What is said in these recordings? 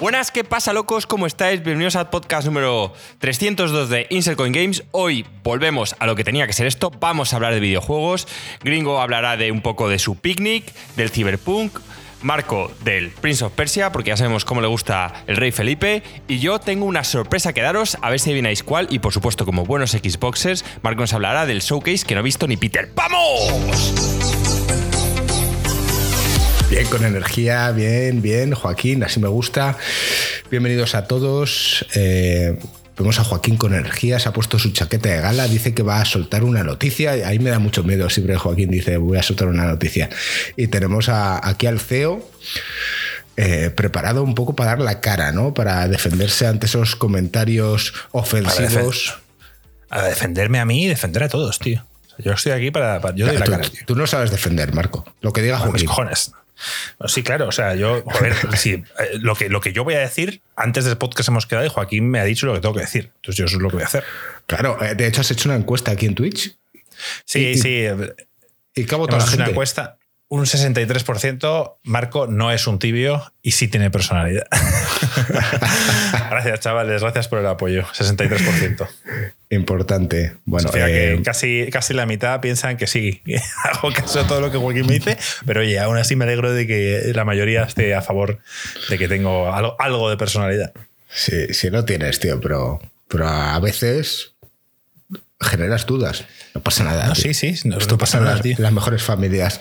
Buenas, ¿qué pasa, locos? ¿Cómo estáis? Bienvenidos al podcast número 302 de Insert Coin Games. Hoy volvemos a lo que tenía que ser esto. Vamos a hablar de videojuegos. Gringo hablará de un poco de su picnic, del cyberpunk. Marco del Prince of Persia, porque ya sabemos cómo le gusta el rey Felipe. Y yo tengo una sorpresa que daros, a ver si adivináis cuál. Y por supuesto, como buenos Xboxers, Marco nos hablará del showcase que no ha visto ni Peter. ¡Vamos! Bien, con energía, bien, bien, Joaquín, así me gusta. Bienvenidos a todos. Eh, vemos a Joaquín con energía, se ha puesto su chaqueta de gala, dice que va a soltar una noticia. Ahí me da mucho miedo, siempre Joaquín dice, voy a soltar una noticia. Y tenemos aquí al CEO. Eh, preparado un poco para dar la cara, ¿no? Para defenderse ante esos comentarios ofensivos. A, defenderme a mí y defender a todos, tío. Yo estoy aquí para. yo la tú, cara, tú, no sabes defender, Marco. Lo que diga Joaquín. cojones. Sí, claro, o sea, yo, joder, sí, eh, lo, que, lo que yo voy a decir, antes del podcast hemos quedado y Joaquín me ha dicho lo que tengo que decir. Entonces yo eso es lo que voy a hacer. Claro, eh, de hecho has hecho una encuesta aquí en Twitch. Sí, sí. ¿Y qué ha votado la gente? una encuesta un 63%, Marco no es un tibio y sí tiene personalidad. gracias, chavales, gracias por el apoyo. 63%. Importante. Bueno, que eh, casi, casi la mitad piensan que sí, hago caso a todo lo que Joaquín me dice, pero oye, aún así me alegro de que la mayoría esté a favor de que tengo algo, de personalidad. Sí, sí lo tienes, tío, pero, pero a veces generas dudas. No pasa nada. No, sí, sí, no, Esto pasa nada, tío. las mejores familias.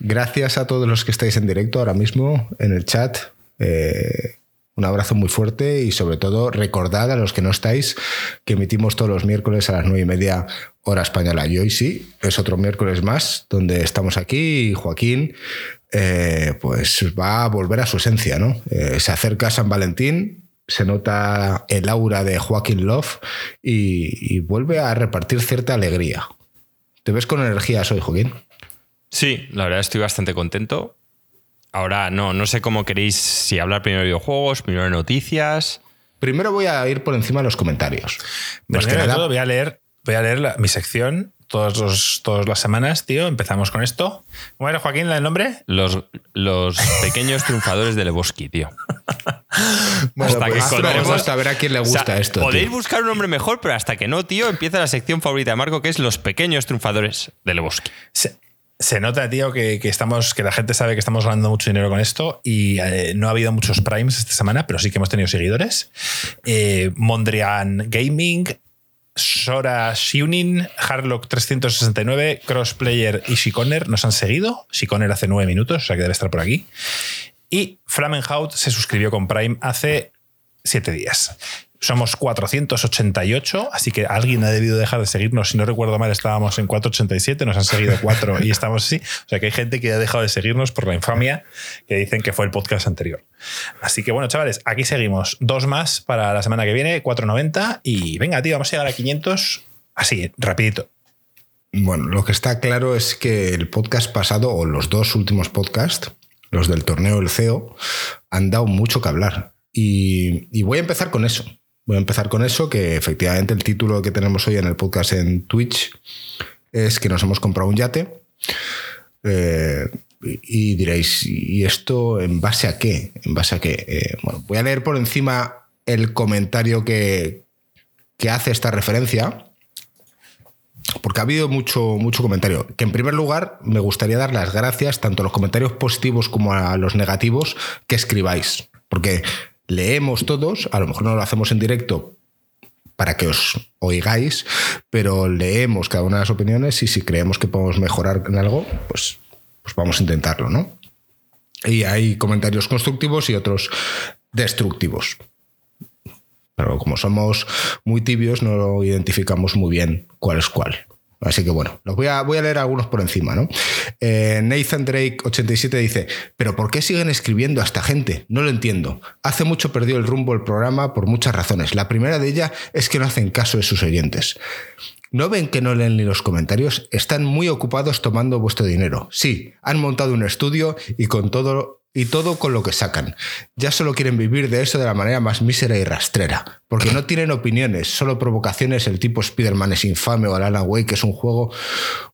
Gracias a todos los que estáis en directo ahora mismo en el chat. Eh, un abrazo muy fuerte y sobre todo recordad a los que no estáis que emitimos todos los miércoles a las nueve y media hora española. Y hoy sí, es otro miércoles más donde estamos aquí y Joaquín eh, pues va a volver a su esencia. ¿no? Eh, se acerca San Valentín, se nota el aura de Joaquín Love y, y vuelve a repartir cierta alegría. ¿Te ves con energías hoy, Joaquín? Sí, la verdad estoy bastante contento. Ahora no, no sé cómo queréis, si hablar primero de videojuegos, primero de noticias. Primero voy a ir por encima de los comentarios. Primero de todo voy a leer, voy a leer mi sección todos los, todas las semanas, tío. Empezamos con esto. ¿Cómo era, Joaquín, el nombre? Los, los pequeños triunfadores de Leboski, tío. hasta que pues hasta ver a quién le gusta esto. Podéis buscar un nombre mejor, pero hasta que no, tío, empieza la sección favorita de Marco, que es los pequeños triunfadores de Leboski. Se nota, tío, que, estamos, que la gente sabe que estamos ganando mucho dinero con esto y eh, no ha habido muchos primes esta semana, pero sí que hemos tenido seguidores. Eh, Mondrian Gaming, Sora Shunin, Harlock 369, Crossplayer y Shikoner nos han seguido. Shikoner hace nueve minutos, o sea que debe estar por aquí. Y Flamenhout se suscribió con Prime hace siete días. Somos 488, así que alguien ha debido dejar de seguirnos. Si no recuerdo mal, estábamos en 487, nos han seguido 4 y estamos así. O sea que hay gente que ha dejado de seguirnos por la infamia que dicen que fue el podcast anterior. Así que bueno, chavales, aquí seguimos. Dos más para la semana que viene, 490. Y venga, tío, vamos a llegar a 500 así, rapidito. Bueno, lo que está claro es que el podcast pasado, o los dos últimos podcasts, los del torneo El CEO, han dado mucho que hablar. y voy a empezar con eso. Voy a empezar con eso, que efectivamente el título que tenemos hoy en el podcast en Twitch es que nos hemos comprado un yate. Eh, y diréis, ¿y esto en base a qué? ¿En base a qué? Eh, bueno, voy a leer por encima el comentario que, que hace esta referencia, porque ha habido mucho, mucho comentario. Que en primer lugar me gustaría dar las gracias tanto a los comentarios positivos como a los negativos que escribáis. Porque leemos todos, a lo mejor no lo hacemos en directo para que os oigáis, pero leemos cada una de las opiniones y si creemos que podemos mejorar en algo, pues, pues vamos a intentarlo, ¿no? Y hay comentarios constructivos y otros destructivos. Pero como somos muy tibios, no identificamos muy bien cuál es cuál. Así que bueno, los voy a, voy a leer algunos por encima, ¿no? Eh, Nathan Drake 87 dice, pero ¿por qué siguen escribiendo a esta gente? No lo entiendo. Hace mucho perdió el rumbo el programa por muchas razones. La primera de ellas es que no hacen caso de sus oyentes. ¿No ven que no leen ni los comentarios? Están muy ocupados tomando vuestro dinero. Sí, han montado un estudio y con todo y todo con lo que sacan. Ya solo quieren vivir de eso de la manera más mísera y rastrera, porque no tienen opiniones, solo provocaciones el tipo Spider-Man es infame o Alan Wake que es un juego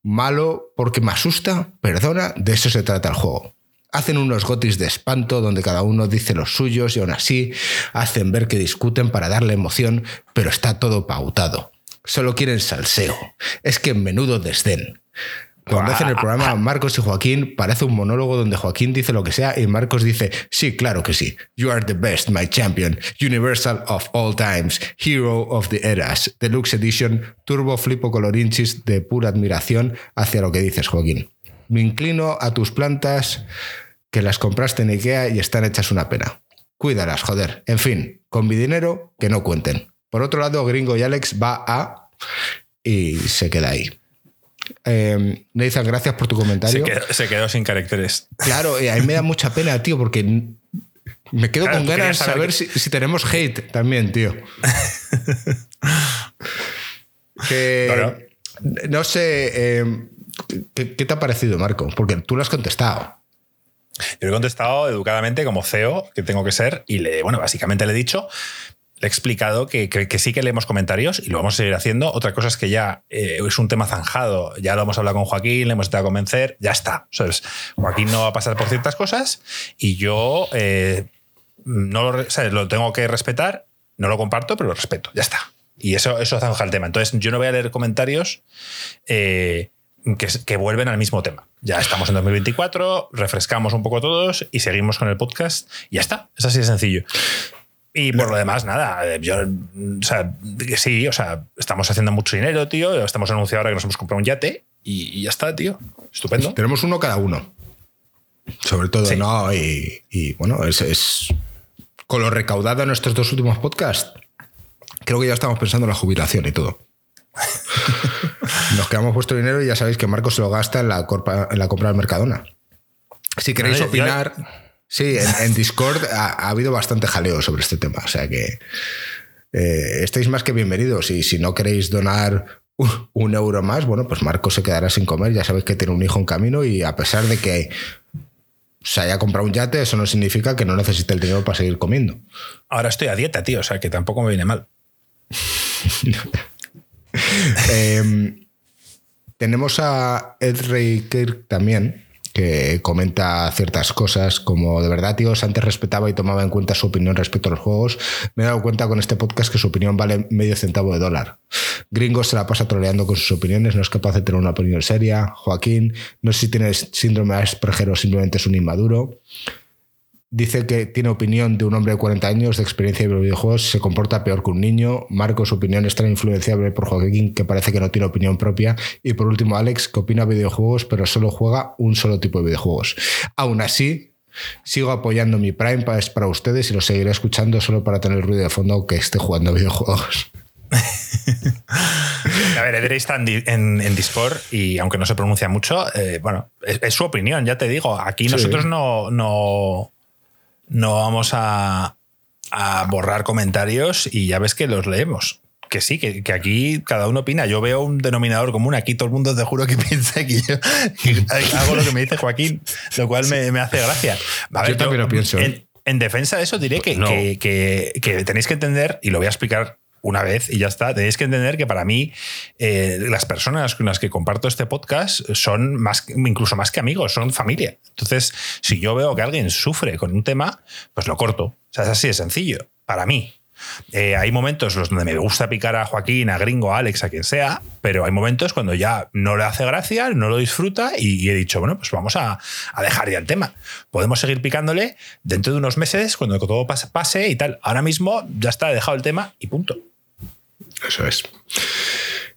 malo porque me asusta, perdona, de eso se trata el juego. Hacen unos gotis de espanto donde cada uno dice los suyos y aún así hacen ver que discuten para darle emoción, pero está todo pautado. Solo quieren salseo. Es que menudo desdén. Cuando hacen el programa Marcos y Joaquín, parece un monólogo donde Joaquín dice lo que sea y Marcos dice, sí, claro que sí. You are the best, my champion. Universal of all times. Hero of the eras. Deluxe Edition. Turbo Flipo Colorinchis de pura admiración hacia lo que dices, Joaquín. Me inclino a tus plantas que las compraste en Ikea y están hechas una pena. Cuídalas, joder. En fin, con mi dinero, que no cuenten. Por otro lado, Gringo y Alex va a... y se queda ahí. Eh, Nathan, gracias por tu comentario. Se quedó, sin caracteres. Claro, y a mí me da mucha pena, tío, porque me quedo con ganas de saber, si, tenemos hate también, tío. No sé, eh, ¿qué, te ha parecido, Marco? Porque tú lo has contestado. Yo he contestado educadamente como CEO, que tengo que ser, y le, bueno, básicamente le he dicho he explicado que, sí que leemos comentarios y lo vamos a seguir haciendo. Otra cosa es que ya eh, es un tema zanjado. Ya lo hemos hablado con Joaquín, le hemos intentado convencer, ya está. Joaquín no va a pasar por ciertas cosas y yo eh, no lo, lo tengo que respetar, no lo comparto, pero lo respeto, ya está. Y eso, eso zanja el tema. Entonces, yo no voy a leer comentarios eh, que, que, vuelven al mismo tema. Ya estamos en 2024, refrescamos un poco todos y seguimos con el podcast. Y ya está. Es así de sencillo. Y por lo demás, nada. Eh, yo, o sea, sí, o sea, estamos haciendo mucho dinero, tío. Estamos anunciando ahora que nos hemos comprado un yate y, ya está, tío. Estupendo. Tenemos uno cada uno. Sobre todo, ¿no? Y, bueno, es, es, con lo recaudado en estos dos últimos podcasts, creo que ya estamos pensando en la jubilación y todo. Nos quedamos puesto dinero y ya sabéis que Marco se lo gasta en la, en la compra del Mercadona. Si queréis opinar. Sí, en, Discord ha, habido bastante jaleo sobre este tema. O sea que eh, estáis más que bienvenidos. Y si no queréis donar un, euro más, bueno, pues Marco se quedará sin comer. Ya sabéis que tiene un hijo en camino y a pesar de que se haya comprado un yate, eso no significa que no necesite el dinero para seguir comiendo. Ahora estoy a dieta, tío, o sea que tampoco me viene mal. Em, tenemos a Ed Ray Kirk también, que comenta ciertas cosas como de verdad, tíos, antes respetaba y tomaba en cuenta su opinión respecto a los juegos. Me he dado cuenta con este podcast que su opinión vale medio centavo de dólar. Gringo se la pasa troleando con sus opiniones, no es capaz de tener una opinión seria. Joaquín, no sé si tienes síndrome de Asperger o simplemente es un inmaduro dice que tiene opinión de un hombre de 40 años de experiencia de videojuegos, se comporta peor que un niño. Marco, su opinión es tan influenciable por Joaquín que parece que no tiene opinión propia. Y por último, Alex, que opina videojuegos, pero solo juega un solo tipo de videojuegos. Aún así, sigo apoyando mi Prime para, para ustedes y lo seguiré escuchando solo para tener el ruido de fondo que esté jugando videojuegos. A ver, Edrey está en, Discord y aunque no se pronuncia mucho, eh, bueno, es, su opinión, ya te digo. Aquí nosotros no, no, no vamos a, borrar comentarios y ya ves que los leemos que sí, que, aquí cada uno opina. Yo veo un denominador común. Aquí todo el mundo te juro que piensa que yo hago lo que me dice Joaquín, lo cual me, hace gracia. yo también lo pienso. ¿eh? En, defensa de eso diré que, que, tenéis que entender, y lo voy a explicar una vez y ya está. Tenéis que entender que para mí eh, las personas con las que comparto este podcast son más, incluso más que amigos, son familia. Entonces, si yo veo que alguien sufre con un tema, pues lo corto. O sea, es así de sencillo, para mí. Eh, hay momentos los donde me gusta picar a Joaquín, a Gringo, a Alex, a quien sea, pero hay momentos cuando ya no le hace gracia, no lo disfruta y, he dicho, bueno, pues vamos a, dejar ya el tema. Podemos seguir picándole dentro de unos meses, cuando todo pase, pase y tal. Ahora mismo ya está, he dejado el tema y punto. Eso es.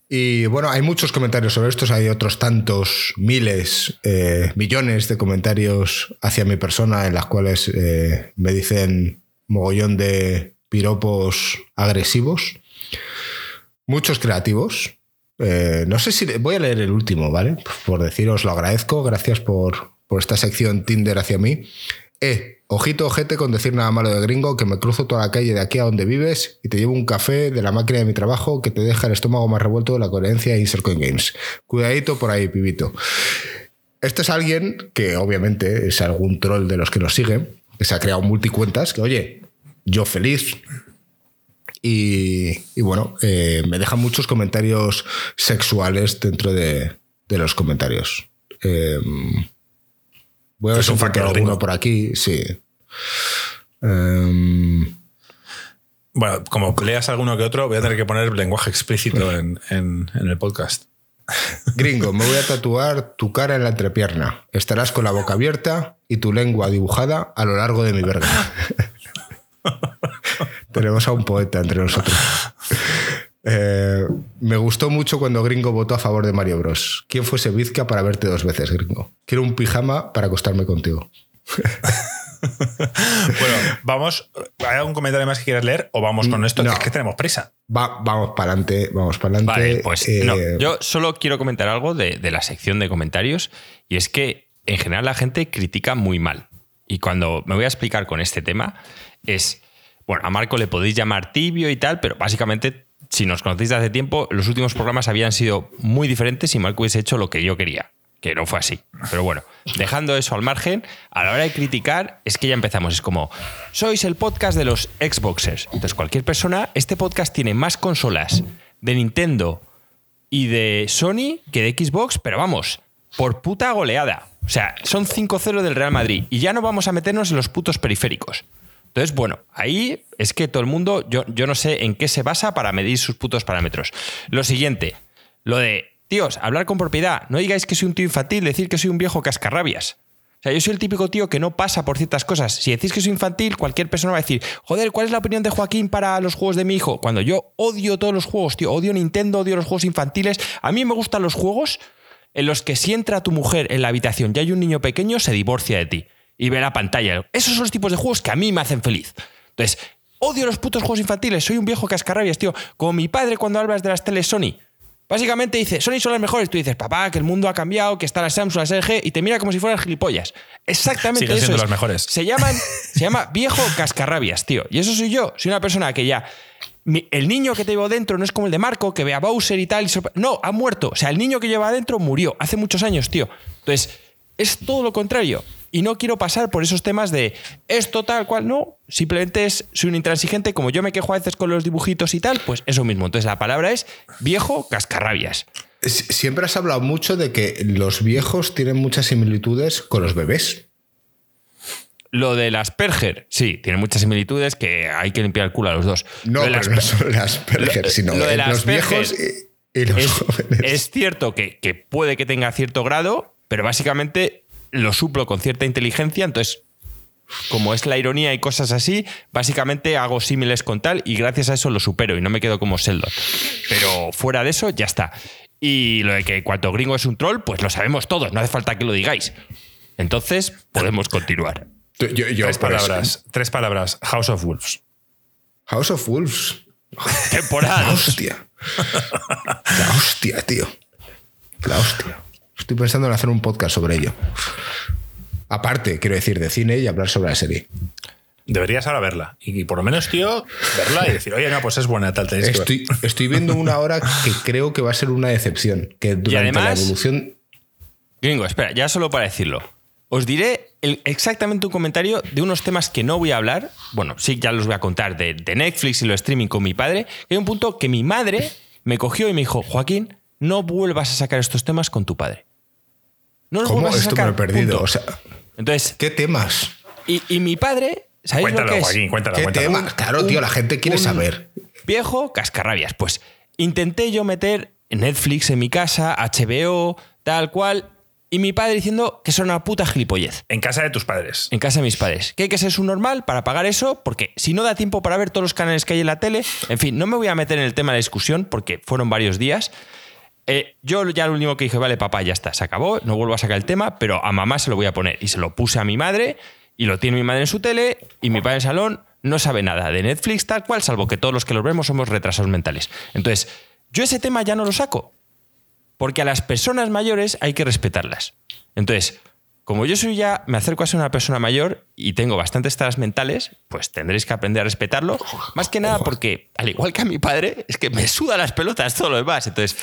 Y bueno, hay muchos comentarios sobre estos, hay otros tantos, miles, eh, millones de comentarios hacia mi persona en las cuales eh, me dicen mogollón de piropos agresivos, muchos creativos. Eh, no sé si voy a leer el último, ¿vale? Por deciros, lo agradezco, gracias por, por esta sección Tinder hacia mí. Eh, Ojito, ojete con decir nada malo de gringo, que me cruzo toda la calle de aquí a donde vives y te llevo un café de la máquina de mi trabajo que te deja el estómago más revuelto de la coherencia de Insert Games. Cuidadito por ahí, pibito. Este es alguien que obviamente es algún troll de los que nos siguen, que se ha creado multicuentas, que oye, yo feliz. Y, bueno, eh, me dejan muchos comentarios sexuales dentro de, los comentarios. Eh, Voy a ver Es si un encuentro factor alguno gringo. por aquí, sí. Em, Bueno, como leas alguno que otro, voy a tener que poner lenguaje explícito en, en- en el podcast. gringo, me voy a tatuar tu cara en la entrepierna. Estarás con la boca abierta y tu lengua dibujada a lo largo de mi verga. Tenemos a un poeta entre nosotros. Eh, me gustó mucho cuando Gringo votó a favor de Mario Bros. ¿Quién fuese Vizca para verte dos veces, Gringo? Quiero un pijama para acostarme contigo. Bueno, vamos. ¿Hay algún comentario más que quieras leer o vamos con esto? No. Que es que tenemos prisa. Va- vamos para adelante, vamos para adelante. Vale, pues Eh, no, yo solo quiero comentar algo de, de la sección de comentarios y es que en general la gente critica muy mal. Y cuando me voy a explicar con este tema es, bueno, a Marco le podéis llamar tibio y tal, pero básicamente, si nos conocéis de hace tiempo, los últimos programas habían sido muy diferentes si Marco hubiese hecho lo que yo quería, que no fue así. Pero bueno, dejando eso al margen, a la hora de criticar es que ya empezamos. Es como, sois el podcast de los Xboxers. Entonces cualquier persona, este podcast tiene más consolas de Nintendo y de Sony que de Xbox, pero vamos, por puta goleada. O sea, son 5-0 del Real Madrid y ya no vamos a meternos en los putos periféricos. Entonces, bueno, ahí es que todo el mundo, yo, yo no sé en qué se basa para medir sus putos parámetros. Lo siguiente, lo de, tíos, hablar con propiedad, no digáis que soy un tío infantil, decir que soy un viejo cascarrabias. O sea, yo soy el típico tío que no pasa por ciertas cosas. Si decís que soy infantil, cualquier persona va a decir, joder, ¿cuál es la opinión de Joaquín para los juegos de mi hijo? Cuando yo odio todos los juegos, tío, odio Nintendo, odio los juegos infantiles. A mí me gustan los juegos en los que si entra tu mujer en la habitación y hay un niño pequeño, se divorcia de ti y ve la pantalla. Esos son los tipos de juegos que a mí me hacen feliz. Entonces, odio los putos juegos infantiles, soy un viejo cascarrabias, tío. Como mi padre cuando hablas de las teles Sony. Básicamente dice, Sony son las mejores. Tú dices, papá, que el mundo ha cambiado, que está la Samsung, la LG, y te mira como si fueran gilipollas. Exactamente Siguen eso siendo es. las mejores. Se llaman, se llama viejo cascarrabias, tío. Y eso soy yo. Soy una persona que ya. mi- el niño que te llevo dentro no es como el de Marco, que ve a Bowser y tal. y no, ha muerto. O sea, el niño que lleva adentro murió hace muchos años, tío. Entonces, es todo lo contrario. Y no quiero pasar por esos temas de esto tal cual, no. Simplemente es, soy un intransigente, como yo me quejo a veces con los dibujitos y tal, pues eso mismo. Entonces la palabra es viejo cascarrabias. Si- Siempre has hablado mucho de que los viejos tienen muchas similitudes con los bebés. Lo de las Perger, sí, tiene muchas similitudes que hay que limpiar el culo a los dos. No, pero las no Per- son las Perger, lo- sino lo de las los viejos y, y los es, jóvenes. es cierto que, que puede que tenga cierto grado, pero básicamente lo suplo con cierta inteligencia, entonces, como es la ironía y cosas así, básicamente hago símiles con tal y gracias a eso lo supero y no me quedo como Sheldon. Pero fuera de eso, ya está. Y lo de que cuanto gringo es un troll, pues lo sabemos todos, no hace falta que lo digáis. Entonces, podemos continuar. Yo- yo- tres eso- palabras. Tres palabras. House of Wolves. House of Wolves. Temporada hostia. La hostia, tío. La hostia. Estoy pensando en hacer un podcast sobre ello. Aparte, quiero decir, de cine y hablar sobre la serie. Deberías ahora verla. Y, por lo menos, tío, verla y decir, oye, no, pues es buena, tal. tenéis que ver". Estoy, estoy viendo una hora que creo que va a ser una decepción. Que durante la además- evolución. Gringo, espera, ya solo para decirlo. Os diré el- exactamente un comentario de unos temas que no voy a hablar. Bueno, sí, ya los voy a contar de, de Netflix y lo streaming con mi padre. Hay un punto que mi madre me cogió y me dijo, Joaquín, no vuelvas a sacar estos temas con tu padre. No los ¿Cómo? a Esto me lo he perdido. punto. O sea, Entonces, ¿qué temas? y, y mi padre, ¿sabéis lo Cuéntalo, que es? Joaquín, cuéntalo, ¿Qué cuéntalo. temas? Claro, tío, la gente quiere un- saber. Viejo cascarrabias. Pues intenté yo meter Netflix en mi casa, HBO, tal cual, y mi padre diciendo que son una puta gilipollez. En casa de tus padres. En casa de mis padres. Que hay que ser su normal para pagar eso, porque si no da tiempo para ver todos los canales que hay en la tele, en fin, no me voy a meter en el tema de la discusión porque fueron varios días. Eh, yo ya lo único que dije, vale, papá, ya está, se acabó, no vuelvo a sacar el tema, pero a mamá se lo voy a poner. Y se lo puse a mi madre, y lo tiene mi madre en su tele, y mi padre en el salón no sabe nada de Netflix, tal cual, salvo que todos los que los vemos somos retrasados mentales. Entonces, yo ese tema ya no lo saco, porque a las personas mayores hay que respetarlas. Entonces, como yo soy ya, me acerco a ser una persona mayor y tengo bastantes taras mentales, pues tendréis que aprender a respetarlo. Más que nada porque, al igual que a mi padre, es que me suda las pelotas todo lo demás. Entonces,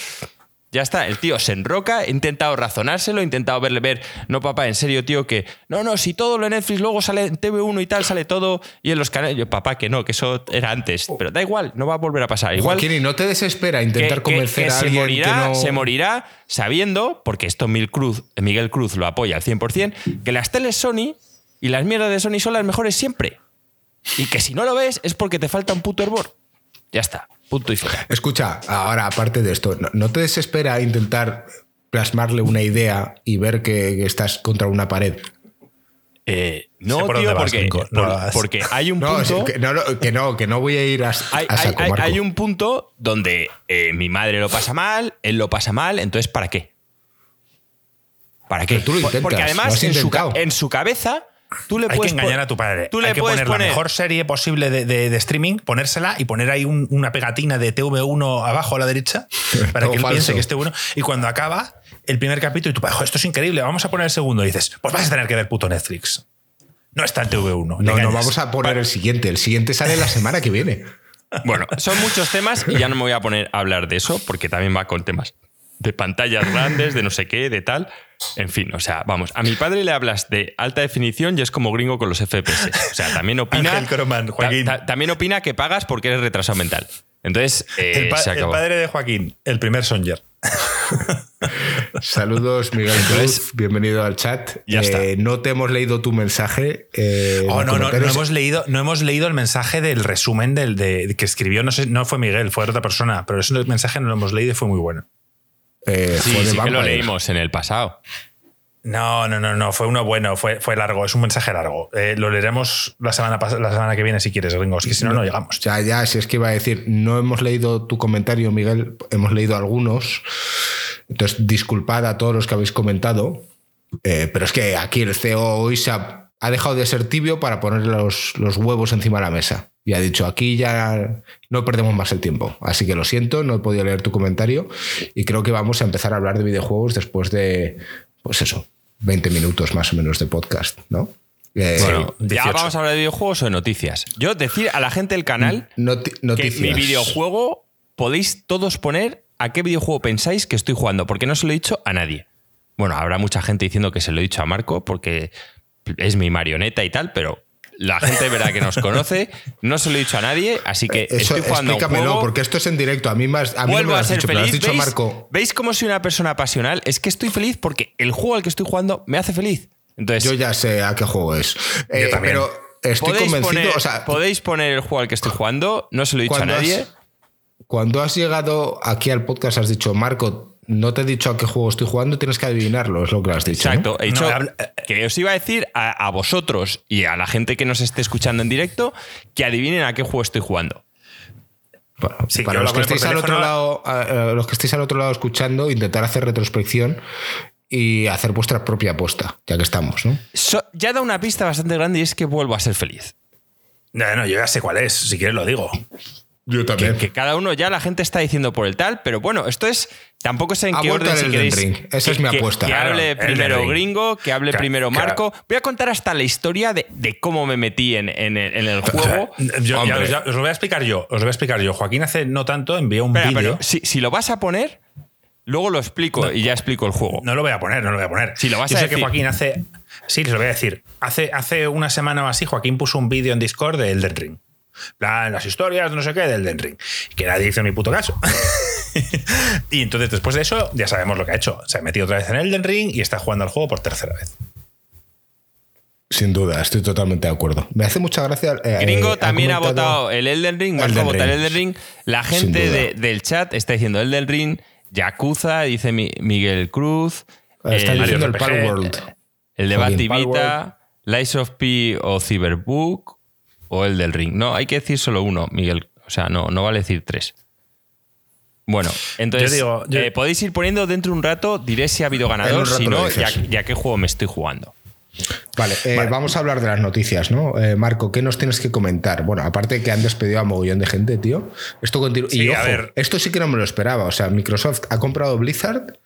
Ya está, el tío se enroca, he intentado razonárselo, he intentado verle ver, no papá, en serio, tío, que no, no, si todo lo en Netflix luego sale en TV1 y tal, sale todo y en los canales, yo, papá, que no, que eso era antes, pero da igual, no va a volver a pasar. Igual Joaquín, y no te desespera intentar que- convencer que a se alguien morirá, que no... se morirá sabiendo, porque esto Mil Cruz, Miguel Cruz lo apoya al 100%, que las teles Sony y las mierdas de Sony son las mejores siempre. Y que si no lo ves es porque te falta un puto hervor. Ya está, punto y fuera. Escucha, ahora, aparte de esto, ¿no, te desespera intentar plasmarle una idea y ver que, estás contra una pared? Eh, Sé no, por tío, dónde vas, porque, no por- porque hay un No, punto. que, no, que no, que no voy a ir a, hay, a hay- saco, hay- Marco. hay un punto donde eh, mi madre lo pasa mal, él lo pasa mal, entonces ¿para qué? ¿Para qué? Pero tú lo Por- intentas, Porque además su, en su cabeza tú le Hay que puedes engañar pon- a tu padre. Tú le Hay que puedes poner, poner la mejor serie posible de, de- de streaming, ponérsela y poner ahí un- una pegatina de TV1 abajo a la derecha para que él falso. piense que esté bueno. Y cuando acaba el primer capítulo y tú, "Jo, esto es increíble, vamos a poner el segundo. Y dices, pues vas a tener que ver puto Netflix. No está en TV1. le No, no vamos a poner el siguiente. El siguiente sale la semana que viene. Bueno, son muchos temas y ya no me voy a poner a hablar de eso porque también va con temas de pantallas grandes, de no sé qué, de tal. En fin, o sea, vamos, a mi padre le hablas de alta definición y es como gringo con los FPS. O sea, también opina. Croman, Joaquín. ta- ta- también opina que pagas porque eres retrasado mental. Entonces, eh, El, pa- se el acabó. padre de Joaquín, el primer Songer. Saludos, Miguel Cruz. Bienvenido al chat. Ya está. No te hemos leído tu mensaje. eh, Oh, no, no, no hemos leído, no hemos leído el mensaje del resumen del de, que escribió, no sé, no fue Miguel, fue otra persona, pero ese mensaje no lo hemos leído y fue muy bueno. Eh, Sí, fue sí que lo leímos en el pasado. No, no, no, no, fue uno bueno, fue, fue largo, es un mensaje largo. Eh, lo leeremos la semana, la semana que viene si quieres, gringos, que si no, no llegamos. Ya, ya, si es que iba a decir, no hemos leído tu comentario, Miguel, hemos leído algunos. Entonces, disculpad a todos los que habéis comentado. eh, pero es que aquí el CEO hoy se ha, ha dejado de ser tibio para poner los, los huevos encima de la mesa. Y ha dicho, aquí ya no perdemos más el tiempo. Así que lo siento, no he podido leer tu comentario. Y creo que vamos a empezar a hablar de videojuegos después de, pues eso, 20 minutos más o menos de podcast, ¿no? Eh, Bueno, ya 18. vamos a hablar de videojuegos o de noticias. Yo decir a la gente del canal noti- que mi videojuego podéis todos poner a qué videojuego pensáis que estoy jugando, porque no se lo he dicho a nadie. Bueno, habrá mucha gente diciendo que se lo he dicho a Marco porque es mi marioneta y tal, pero la gente verdad que nos conoce, no se lo he dicho a nadie, así que Eso, estoy jugando a un explícamelo, juego, porque esto es en directo. A mí, más, a mí no me lo a has ser dicho, lo has feliz. dicho a ¿Veis, Marco. ¿Veis cómo soy una persona pasional? Es que estoy feliz porque el juego al que estoy jugando me hace feliz. Entonces, Yo ya sé a qué juego es. Eh, pero estoy convencido. poner, o sea, podéis poner el juego al que estoy jugando, no se lo he dicho a nadie. has, cuando has llegado aquí al podcast, has dicho, Marco, no te he dicho a qué juego estoy jugando, tienes que adivinarlo, es lo que has dicho. ¿no? Exacto, he dicho No, que os iba a decir a, a vosotros y a la gente que nos esté escuchando en directo que adivinen a qué juego estoy jugando. Bueno, Sí, para los lo que, estéis al otro lado, a- a los que estéis al otro lado escuchando, intentar hacer retrospección y hacer vuestra propia apuesta, ya que estamos, ¿no? So- ya da una pista bastante grande y es que vuelvo a ser feliz. No, no, yo ya sé cuál es, si quieres lo digo. Yo Que, que cada uno ya la gente está diciendo por el tal, pero bueno, esto es. Tampoco sé en qué orden si Elden queréis. Ring. Esa es que- mi apuesta. Que hable primero Ring. Gringo, que hable primero claro. Marco. Voy a contar hasta la historia de, de cómo me metí en, en el, en el juego. Yo- ya- Hombre. ya- os lo voy a explicar yo, os lo voy a explicar yo. Joaquín hace no tanto envió un vídeo. si, si lo vas a poner, luego lo explico y ya explico el juego. No lo voy a poner, no lo voy a poner. Si lo vas Yo a sé decir. que Joaquín hace. Sí, les lo voy a decir. Hace, hace una semana o así, Joaquín puso un vídeo en Discord de Elden Ring. En plan, las historias, no sé qué, de Elden Ring. Que nadie hizo ni puto caso. y entonces, después de eso, ya sabemos lo que ha hecho. Se ha metido otra vez en Elden Ring y está jugando al juego por tercera vez. Sin duda, estoy totalmente de acuerdo. Me hace mucha gracia. eh, Gringo ha también ha votado el Elden Ring, Marco Elden vota el. Elden Ring. La gente de- del chat está diciendo Elden Ring, Yakuza, dice Mi- Miguel Cruz. Está el, diciendo el Palworld. el de Joaquín. Bativita, Lies of P o Cyberbook o el del Ring. No, hay que decir solo uno, Miguel. O sea, no, no vale decir tres. Bueno, entonces Yo digo, yo- eh, podéis ir poniendo dentro de un rato, diré si ha habido ganador, si no, ya, ya qué juego me estoy jugando. Vale, eh, vamos a hablar de las noticias, ¿no? Eh, Marco, ¿qué nos tienes que comentar? Bueno, aparte de que han despedido a mogollón de gente, tío. Esto continúa. Sí, y a ojo, ver. esto sí que no me lo esperaba. O sea, Microsoft ha comprado Blizzard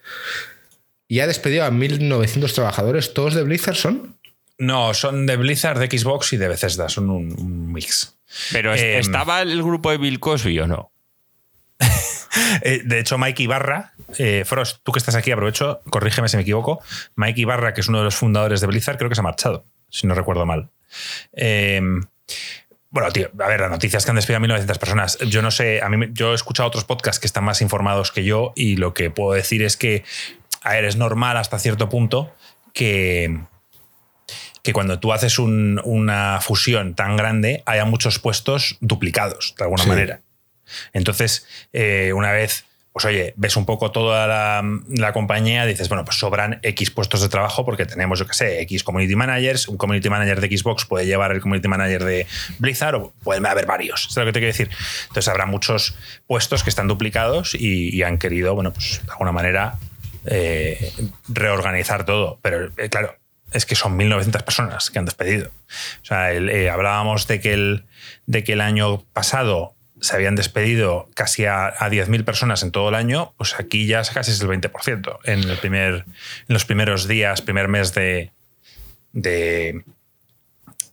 y ha despedido a 1.900 trabajadores. ¿Todos de Blizzard son? No, son de Blizzard, de Xbox y de Bethesda. Son un, un mix. Pero Em, ¿estaba el grupo de Bill Cosby o no? Eh, de hecho, Mike Ibarra, eh, Frost, tú que estás aquí, aprovecho, corrígeme si me equivoco. Mike Ibarra, que es uno de los fundadores de Blizzard, creo que se ha marchado, si no recuerdo mal. Eh, bueno, tío, a ver, la noticia es que han despedido a 1900 personas. Yo no sé, a mí yo he escuchado otros podcasts que están más informados que yo y lo que puedo decir es que, a ver, es normal hasta cierto punto que, que cuando tú haces un- una fusión tan grande haya muchos puestos duplicados, de alguna Sí. manera. Entonces, eh, una vez, pues oye, ves un poco toda la, la compañía, dices, bueno, pues sobran X puestos de trabajo porque tenemos, yo qué sé, X community managers, un community manager de Xbox puede llevar el community manager de Blizzard o pueden haber varios, ¿sabes lo que te quiero decir? Entonces habrá muchos puestos que están duplicados y, y han querido, bueno, pues de alguna manera eh, reorganizar todo. Pero eh, claro, es que son 1.900 personas que han despedido. O sea, el- eh, hablábamos de que, el, de que el año pasado se habían despedido casi a, a 10.000 personas en todo el año, pues aquí ya casi es el 20% en, el primer, en los primeros días, primer mes de, de,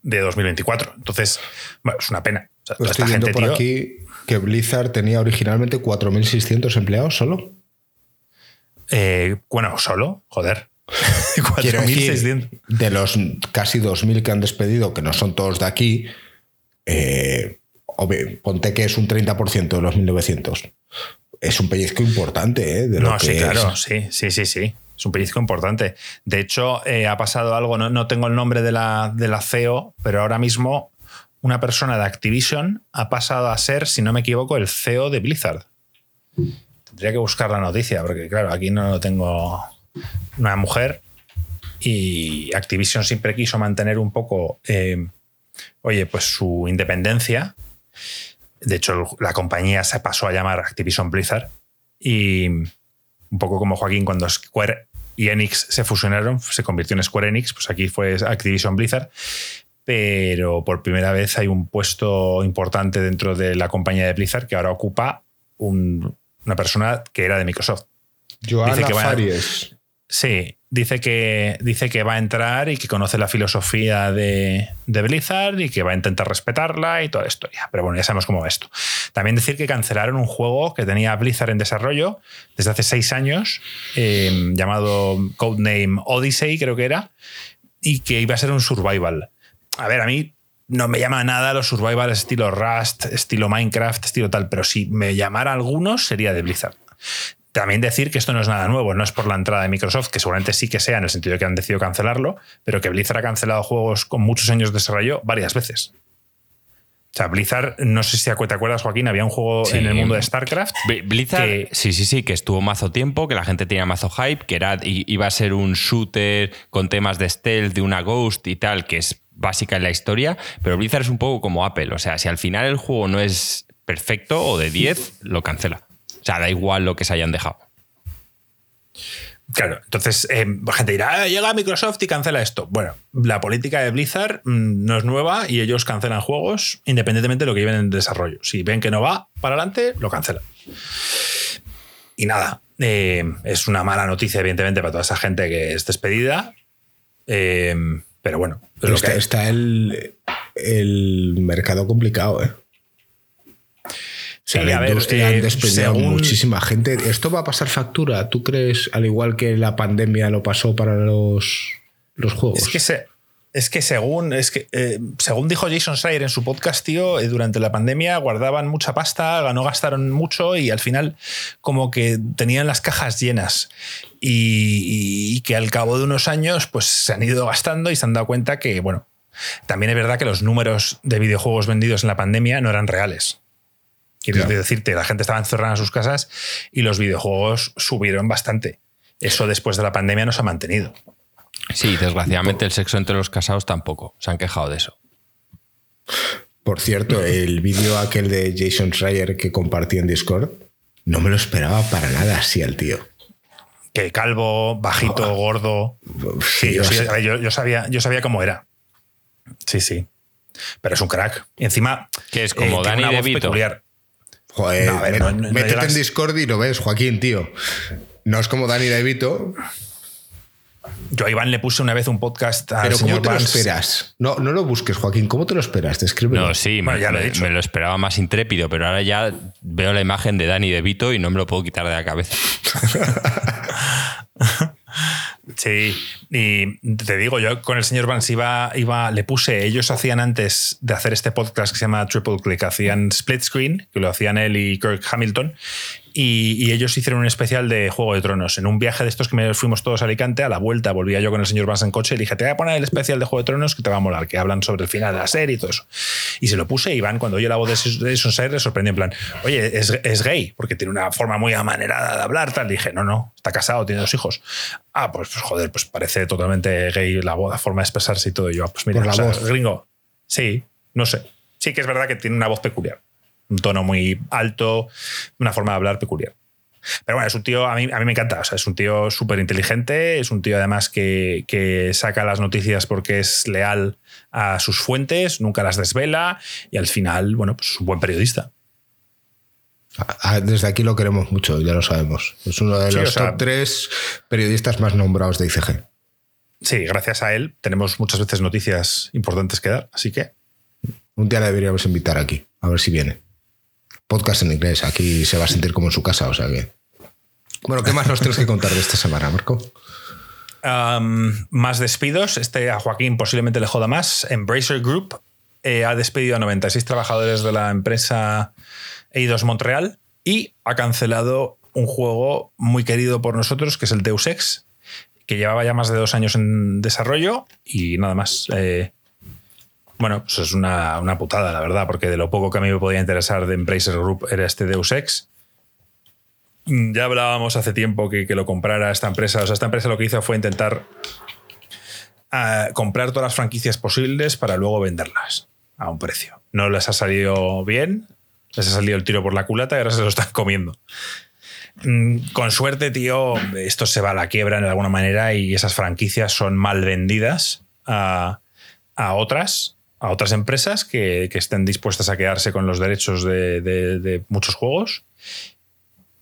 de 2024. Entonces, bueno, es una pena. O sea, toda Estoy esta gente, por tío, aquí que Blizzard tenía originalmente 4.600 empleados solo. eh, bueno, solo, joder. Quiero decir, 4.600. de los casi 2.000 que han despedido, que no son todos de aquí, eh, ponte que es un 30% de los 1.900. Es un pellizco importante, ¿eh? De lo No, que sí, es. claro, sí, sí, sí, sí. Es un pellizco importante. De hecho, eh, ha pasado algo, no, no tengo el nombre de la, de la CEO, pero ahora mismo una persona de Activision ha pasado a ser, si no me equivoco, el CEO de Blizzard. Tendría que buscar la noticia, porque claro, aquí no lo tengo una mujer y Activision siempre quiso mantener un poco, eh, oye, pues su independencia. De hecho, la compañía se pasó a llamar Activision Blizzard y un poco como Joaquín cuando Square y Enix se fusionaron, se convirtió en Square Enix, pues aquí fue Activision Blizzard, pero por primera vez hay un puesto importante dentro de la compañía de Blizzard que ahora ocupa un- una persona que era de Microsoft. Joana Faries. Sí, dice que, dice que va a entrar y que conoce la filosofía de, de Blizzard y que va a intentar respetarla y toda la historia. Pero bueno, ya sabemos cómo va esto. También decir que cancelaron un juego que tenía Blizzard en desarrollo desde hace seis años, eh, llamado Codename Odyssey, creo que era, y que iba a ser un survival. A ver, a mí no me llama nada los survival estilo Rust, estilo Minecraft, estilo tal, pero si me llamara algunos sería de Blizzard. También decir que esto no es nada nuevo, no es por la entrada de Microsoft, que seguramente sí que sea en el sentido de que han decidido cancelarlo, pero que Blizzard ha cancelado juegos con muchos años de desarrollo varias veces. O sea, Blizzard, no sé si te acuerdas, Joaquín, había un juego Sí. en el mundo de StarCraft. Bli- Blizzard, que- sí, sí, sí, que estuvo mazo tiempo, que la gente tenía mazo hype, que era, iba a ser un shooter con temas de stealth, de una ghost y tal, que es básica en la historia, pero Blizzard es un poco como Apple, o sea, si al final el juego no es perfecto o de 10, lo cancela. O sea, da igual lo que se hayan dejado. Claro, entonces eh, la gente dirá, "Ah, llega Microsoft y cancela esto. Bueno, la política de Blizzard mm, no es nueva y ellos cancelan juegos independientemente de lo que lleven en desarrollo. Si ven que no va para adelante, lo cancelan. Y nada, eh, es una mala noticia, evidentemente, para toda esa gente que es despedida. Eh, pero bueno, es lo Está, que hay. está el, el mercado complicado, ¿eh? Sí, la a ver, industria eh, han despedido según- muchísima gente. ¿Esto va a pasar factura? ¿Tú crees, al igual que la pandemia lo pasó para los, los juegos? Es que, se- es que según, es que, eh, según dijo Jason Schreier en su podcast, tío, eh, durante la pandemia guardaban mucha pasta, no gastaron mucho y al final como que tenían las cajas llenas. Y, y que al cabo de unos años pues se han ido gastando y se han dado cuenta que, bueno, también es verdad que los números de videojuegos vendidos en la pandemia no eran reales. Quiero decirte, la gente estaba encerrada en sus casas y los videojuegos subieron bastante. Eso después de la pandemia no se ha mantenido. Sí, desgraciadamente el sexo entre los casados tampoco. Se han quejado de eso. Por cierto, el vídeo aquel de Jason Schreier que compartí en Discord, no me lo esperaba para nada así al tío. que calvo, bajito, gordo. Sí, yo, sabía, yo sabía cómo era. Sí, sí. Pero es un crack. Y encima. Que es como tiene Danny una voz DeVito. peculiar. Joder, No, a ver, met- no- no- no métete llegas- en Discord y lo ves, Joaquín, tío. No es como Dani DeVito. Yo a Iván le puse una vez un podcast al Pero señor ¿cómo te lo esperas? No, no lo busques, Joaquín. ¿Cómo te lo esperas? Descríbelo. No, sí, Bueno, me, ya lo he dicho. me lo esperaba más intrépido, pero ahora ya veo la imagen de Dani De Vito y no me lo puedo quitar de la cabeza. Sí, y te digo, yo con el señor Vance iba, iba, le puse, ellos hacían antes de hacer este podcast que se llama Triple Click, hacían split screen, que lo hacían él y Kirk Hamilton, y, y ellos hicieron un especial de Juego de Tronos. En un viaje de estos que me fuimos todos a Alicante, a la vuelta volvía yo con el señor Vance en coche y le dije, te voy a poner el especial de Juego de Tronos que te va a molar, que hablan sobre el final de la serie y todo eso. Y se lo puse y Iván, cuando oye la voz de esos- de seres, le sorprendió en plan, oye, es, es gay, porque tiene una forma muy amanerada de hablar, tal. Le dije, no, no, está casado, tiene dos hijos. Ah, pues, pues, joder, pues parece totalmente gay la, voz, la forma de expresarse y todo. Y yo, ah, pues mira, Por la o sea, voz. gringo. Sí, no sé. Sí que es verdad que tiene una voz peculiar. Un tono muy alto, una forma de hablar peculiar. Pero bueno, es un tío, a mí, a mí me encanta. O sea, es un tío súper inteligente, es un tío además que, que saca las noticias porque es leal a sus fuentes, nunca las desvela y al final, bueno, pues es un buen periodista. Ah, Desde aquí lo queremos mucho, ya lo sabemos. Es uno de Sí, los o sea- top tres periodistas más nombrados de ICG. Sí, gracias a él tenemos muchas veces noticias importantes que dar, así que Un día le deberíamos invitar aquí, a ver si viene. Podcast en inglés, aquí se va a sentir como en su casa, o sea que. Bueno, ¿qué más nos tienes que contar de esta semana, Marco? Um, más despidos. Este a Joaquín posiblemente le joda más. Embracer Group eh, ha despedido a 96 trabajadores de la empresa Eidos Montreal y ha cancelado un juego muy querido por nosotros, que es el Deus Ex, que llevaba ya más de dos años en desarrollo y nada más. eh, bueno, pues es una, una putada, la verdad, porque de lo poco que a mí me podía interesar de Embracer Group era este Deus Ex. Mm, Ya hablábamos hace tiempo que, que lo comprara esta empresa. O sea, esta empresa lo que hizo fue intentar ah, comprar todas las franquicias posibles para luego venderlas a un precio. No les ha salido bien, les ha salido el tiro por la culata y ahora se lo están comiendo. Mm, Con suerte, tío, esto se va a la quiebra de alguna manera y esas franquicias son mal vendidas a, a otras, a otras empresas que, que estén dispuestas a quedarse con los derechos de, de- de muchos juegos.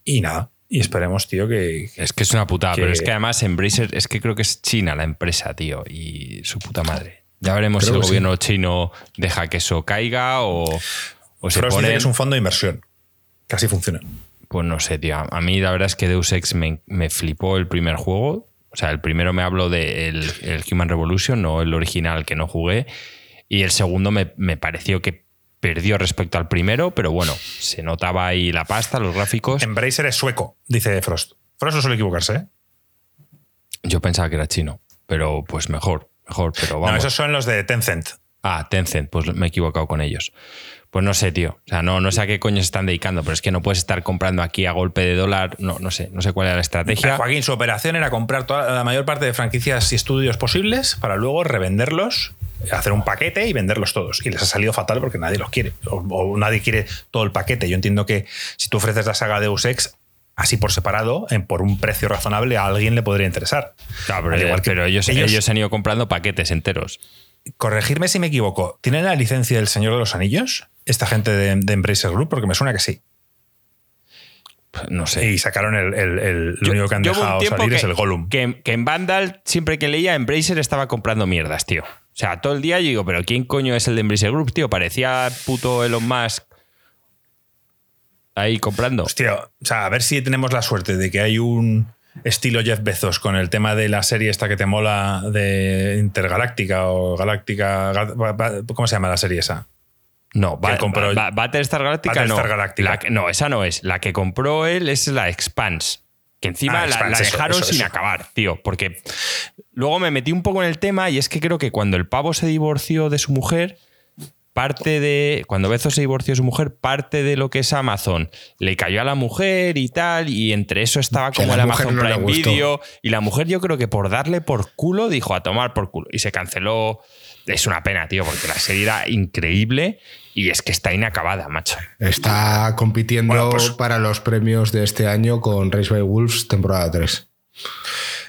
Y nada, y esperemos, tío, que, que- Es que es una putada, Que- pero es que además Embracer, es que creo que es China la empresa, tío, y su puta madre. Ya veremos Creo si el sí. gobierno chino deja que eso caiga o, o se pone. que es un fondo de inversión. Así funciona. Pues no sé, tío. A mí la verdad es que Deus Ex me, me flipó el primer juego. O sea, el primero me hablo del de el Human Revolution, no el original que no jugué. Y el segundo me, me pareció que perdió respecto al primero, pero bueno, se notaba ahí la pasta, los gráficos. Embracer es sueco, dice Frost. Frost no suele equivocarse, ¿eh? Yo pensaba que era chino, pero pues mejor, mejor, pero vamos. No, esos son los de Tencent. Ah, Tencent, pues me he equivocado con ellos. Pues no sé, tío. O sea, no, no sé a qué coño se están dedicando, pero es que no puedes estar comprando aquí a golpe de dólar. No, no sé, no sé cuál era la estrategia. Joaquín, su operación era comprar toda la mayor parte de franquicias y estudios posibles para luego revenderlos, hacer un paquete y venderlos todos. Y les ha salido fatal porque nadie los quiere. O, o nadie quiere todo el paquete. Yo entiendo que si tú ofreces la saga Deus Ex así por separado, en- por un precio razonable, a alguien le podría interesar. Claro, pero, Al igual que pero ellos, ellos- ellos han ido comprando paquetes enteros. Corregirme si me equivoco. ¿Tienen la licencia del Señor de los Anillos? Esta gente de, de Embracer Group, porque me suena que sí. No sé. Y sacaron el, el- el- lo único que han dejado salir que, es el Gollum. Que, que en Vandal, siempre que leía, Embracer estaba comprando mierdas, tío. O sea, todo el día yo digo, pero ¿quién coño es el de Embracer Group, tío? Parecía puto Elon Musk ahí comprando. Hostia, o sea, a ver si tenemos la suerte de que hay un estilo Jeff Bezos con el tema de la serie esta que te mola de Intergaláctica o Galáctica. Ga- ba- ¿Cómo se llama la serie esa? No, va, compró- Battlestar Galactica Battlestar no. La que- no, esa no es. La que compró él es la Expanse. Que encima Ah, la, dejaron eso, sin eso. acabar, tío. Porque luego me metí un poco en el tema y es que creo que cuando el pavo se divorció de su mujer, parte de. Cuando Bezos se divorció de su mujer, parte de lo que es Amazon le cayó a la mujer y tal. Y entre eso estaba como la el Amazon no Prime. Video. Y la mujer, yo creo que por darle por culo, dijo a tomar por culo. Y se canceló. Es una pena, tío, porque la serie era increíble y es que está inacabada, macho. Está compitiendo Bueno, pues- para los premios de este año con Race by Wolves, temporada 3.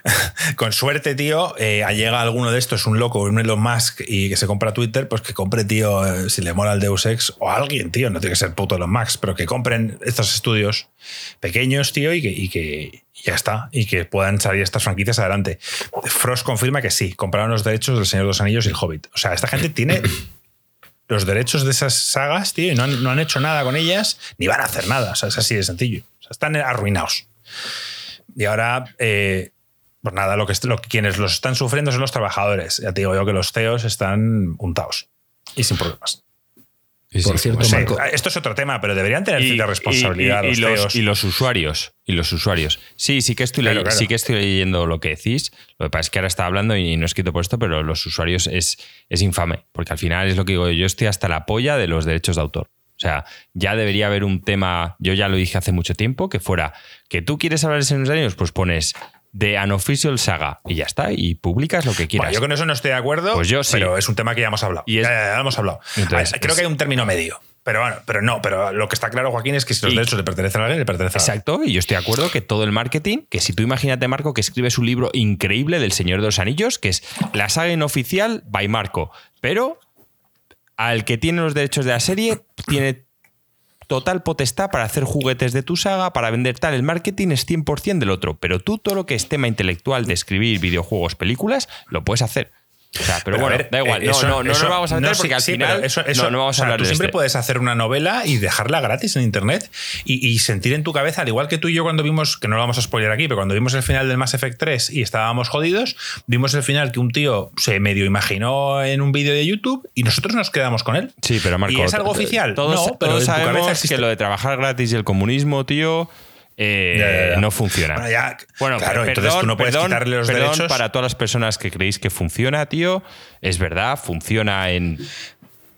con suerte, tío, eh, llega alguno de estos, un loco, un Elon Musk, y que se compra Twitter, pues que compre, tío, eh, si le mola el Deus Ex, o alguien, tío, no tiene que ser puto Elon Musk, pero que compren estos estudios pequeños, tío, y que, y que ya está, y que puedan salir estas franquicias adelante. Frost confirma que sí, compraron los derechos del Señor de los Anillos y el Hobbit. O sea, esta gente tiene los derechos de esas sagas, tío, y no han, no han hecho nada con ellas, ni van a hacer nada. Es así de sencillo. O sea, están arruinados. Y ahora, eh, pues nada, lo que, quienes los están sufriendo son los trabajadores. Ya te digo yo que los CEOs están untados y sin problemas. Por cierto, Marco, esto es otro tema, pero deberían tener Y- cierta responsabilidad y- y- y los y los usuarios. Y los usuarios. Sí, sí que estoy, Claro, ley- claro. sí que estoy leyendo lo que decís. Lo que pasa es que ahora está hablando y no he escrito por esto, pero los usuarios es, es infame. Porque al final es lo que digo, yo estoy hasta la polla de los derechos de autor. O sea, ya debería haber un tema, yo ya lo dije hace mucho tiempo, que fuera que tú quieres hablar de los Anillos, pues pones de Unofficial Saga y ya está, y publicas lo que quieras. Bueno, yo con eso no estoy de acuerdo, Pues yo sí. pero es un tema que ya hemos hablado. Y es- ya, ya, ya lo hemos hablado. Entonces, creo es- que hay un término medio. Pero bueno, pero no, pero lo que está claro, Joaquín, es que si los Y- derechos le pertenecen a alguien, le pertenecen a. Exacto, y yo estoy de acuerdo que todo el marketing, que si tú imagínate, Marco, que escribes un libro increíble del Señor de los Anillos, que es la saga inoficial by Marco, pero al que tiene los derechos de la serie tiene total potestad para hacer juguetes de tu saga, para vender tal. El marketing es 100% del otro, pero tú todo lo que es tema intelectual de escribir videojuegos, películas, lo puedes hacer. O sea, pero, bueno, ver, da igual, eh, no, eso- no, no eso- nos vamos a meter no, sí, porque al final eso- eso- no, no vamos o sea, a hablar tú de siempre este. puedes hacer una novela y dejarla gratis en internet y, y sentir en tu cabeza, al igual que tú y yo cuando vimos, que no lo vamos a spoiler aquí, pero cuando vimos el final del Mass Effect 3 y estábamos jodidos, vimos el final que un tío se medio imaginó en un vídeo de YouTube y nosotros nos quedamos con él. Sí, pero Marco. ¿Y es algo oficial? Todos, no, pero todos en tu cabeza sabemos que lo de trabajar gratis y el comunismo, tío, eh, Ya, ya, ya. no funciona. Bueno, claro, entonces tú no puedes perdón, quitarle los perdón derechos. para todas las personas que creéis que funciona, tío. Es verdad, funciona en.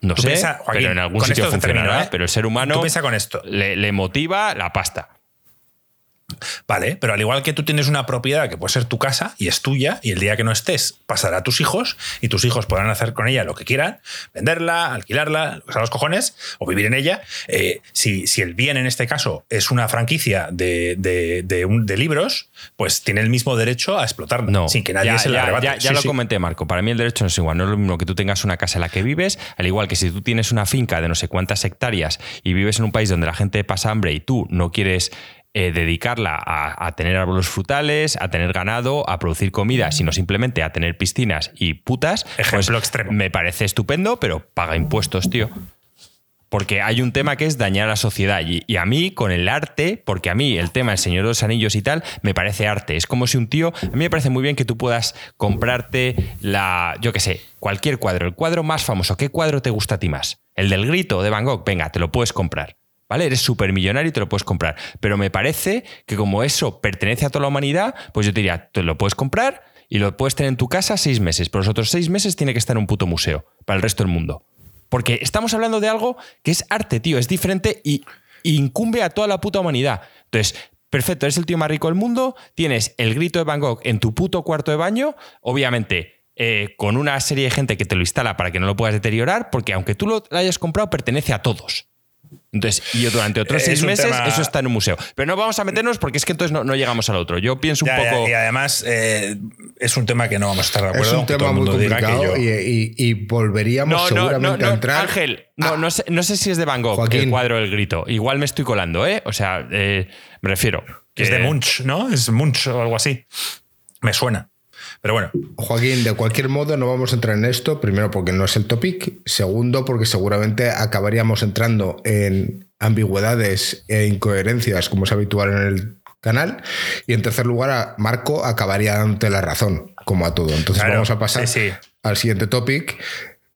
No sé, piensa, Joaquín, pero en algún sitio funcionará. termino, ¿eh? Pero el ser humano Tú piensa con esto. Le, le motiva la pasta. Vale, pero al igual que tú tienes una propiedad que puede ser tu casa y es tuya, y el día que no estés pasará a tus hijos y tus hijos podrán hacer con ella lo que quieran, venderla, alquilarla, lo que sea los cojones, o vivir en ella. eh, si, si el bien en este caso es una franquicia de, de- de un- de libros, pues tiene el mismo derecho a explotarla No, sin que nadie ya, se la ya- arrebate. Ya, ya Sí, lo sí. comenté, Marco. Para mí el derecho no es igual. No es lo mismo que tú tengas una casa en la que vives, al igual que si tú tienes una finca de no sé cuántas hectáreas y vives en un país donde la gente pasa hambre y tú no quieres eh, dedicarla a, a tener árboles frutales, a tener ganado, a producir comida, sino simplemente a tener piscinas y putas. Ejemplo pues extremo. Me parece estupendo, pero paga impuestos, tío. Porque hay un tema que es dañar a la sociedad. Y, y a mí, con el arte, porque a mí el tema del Señor de los Anillos y tal, me parece arte. Es como si un tío. A mí me parece muy bien que tú puedas comprarte la. Yo qué sé, cualquier cuadro. El cuadro más famoso. ¿Qué cuadro te gusta a ti más? El del grito de Van Gogh. Venga, te lo puedes comprar. Eres súper millonario y te lo puedes comprar. Pero me parece que como eso pertenece a toda la humanidad, pues yo te diría, te lo puedes comprar y lo puedes tener en tu casa seis meses. Pero los otros seis meses tiene que estar en un puto museo para el resto del mundo. Porque estamos hablando de algo que es arte, tío, es diferente y, y incumbe a toda la puta humanidad. Entonces, perfecto, eres el tío más rico del mundo, tienes el grito de Van Gogh en tu puto cuarto de baño, obviamente eh, con una serie de gente que te lo instala para que no lo puedas deteriorar, porque aunque tú lo hayas comprado, pertenece a todos. Entonces, y yo durante otros Es seis meses, tema- eso está en un museo. Pero no vamos a meternos porque es que entonces no, no llegamos al otro. Yo pienso un Ya, ya, poco. y además es un tema que no vamos a estar de acuerdo. Es un tema muy complicado yo- y, y- y volveríamos seguramente a entrar. Ángel, no, sé, no sé si es de Van Gogh Joaquín. el cuadro del grito. Igual me estoy colando, ¿eh? O sea, eh, me refiero. Es de Munch, ¿no? Es Munch o algo así. Me suena. Pero bueno, Joaquín, de cualquier modo no vamos a entrar en esto, primero porque no es el topic, segundo porque seguramente acabaríamos entrando en ambigüedades e incoherencias como es habitual en el canal y en tercer lugar Marco acabaría ante la razón, como a todo. Entonces Claro, vamos a pasar sí, sí. al siguiente topic,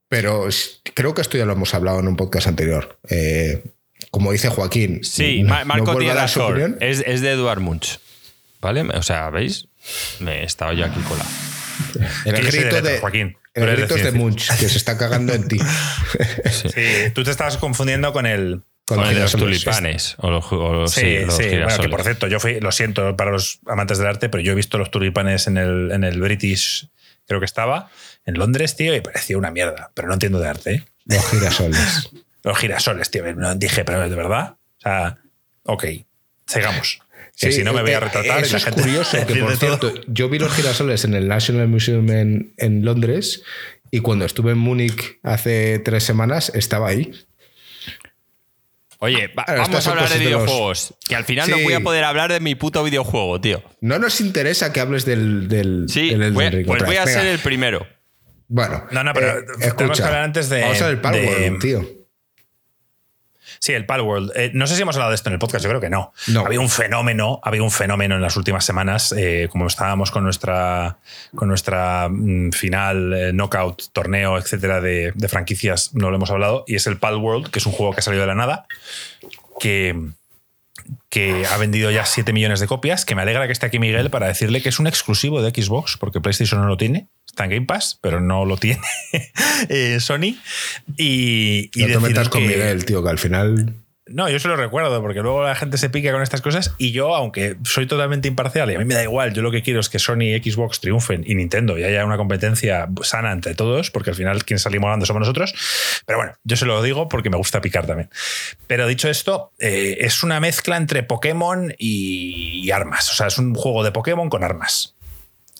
pero creo que esto ya lo hemos hablado en un podcast anterior. Eh, como dice Joaquín, Sí, no- Ma- no Marco tiene razón. opinión. Es, es de Eduard Munch. ¿Vale? O sea, ¿veis? Me he estado yo aquí colado. El de grito de, Joaquín. El de grito es de ciencia. Munch, que se está cagando en ti. sí, tú te estabas confundiendo con el. Con Con el de los tulipanes. O los, o los- Sí, sí, Bueno, que girasoles. por cierto, yo fui, lo siento para los amantes del arte, pero yo he visto los tulipanes en el, en el British, creo que estaba, en Londres, tío, y parecía una mierda. Pero no entiendo de arte, ¿eh? Los girasoles. Los girasoles, tío. No, dije, pero de verdad. O sea, ok. sigamos. Que si no me voy a eh, retratar. y Eso la es gente curioso, que por todo. cierto, yo vi los girasoles en el National Museum en, en Londres y cuando estuve en Múnich hace tres semanas estaba ahí. Oye, va- Claro, vamos a hablar de de los- videojuegos. Que al final no Sí. voy a poder hablar de mi puto videojuego, tío. No nos interesa que hables del, del, Sí, del Elden voy Ring pues voy a vez. ser el primero. Bueno, No, no, pero eh, tenemos que escucha, hablar antes de- Vamos a ver el de- Palworld, tío. Sí, el Palworld. Eh, no sé si hemos hablado de esto en el podcast, yo creo que no. No. Había un fenómeno, había un fenómeno en las últimas semanas, eh, como estábamos con nuestra, con nuestra mm, final, eh, knockout, torneo, etcétera, de, de franquicias, no lo hemos hablado, y es el Palworld, que es un juego que ha salido de la nada, que, que ha vendido ya 7 millones de copias, que me alegra que esté aquí Miguel para decirle que es un exclusivo de Xbox, porque PlayStation no lo tiene. Está en Game Pass, pero no lo tiene eh, Sony. Y, y No te metas con que- Miguel, tío, que al final. no, yo se lo recuerdo, porque luego la gente se pica con estas cosas y yo, aunque soy totalmente imparcial y a mí me da igual, yo lo que quiero es que Sony y Xbox triunfen y Nintendo y haya una competencia sana entre todos, porque al final quien salimos ganando somos nosotros. Pero bueno, yo se lo digo porque me gusta picar también. Pero dicho esto, eh, es una mezcla entre Pokémon y, y armas. O sea, es un juego de Pokémon con armas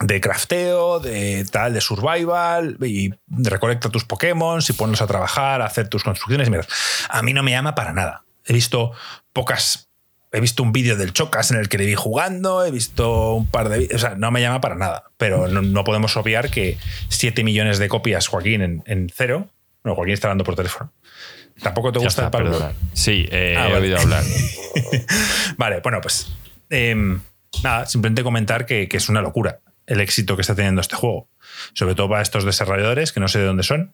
de crafteo, de tal, de survival, y recolecta tus Pokémon, y ponlos a trabajar, a hacer tus construcciones. y mierda. A mí no me llama para nada. He visto pocas. He visto un vídeo del Chocas en el que le vi jugando, he visto un par de. O sea, no me llama para nada. Pero no, no podemos obviar que 7 millones de copias, Joaquín, en, en cero. No, Joaquín está hablando por teléfono. ¿Tampoco te Ya gusta está, el perdona. Sí, eh, Ah, he vale. oído hablar. Vale, bueno, pues em, nada, simplemente comentar que, que es una locura el éxito que está teniendo este juego. Sobre todo para estos desarrolladores, que no sé de dónde son.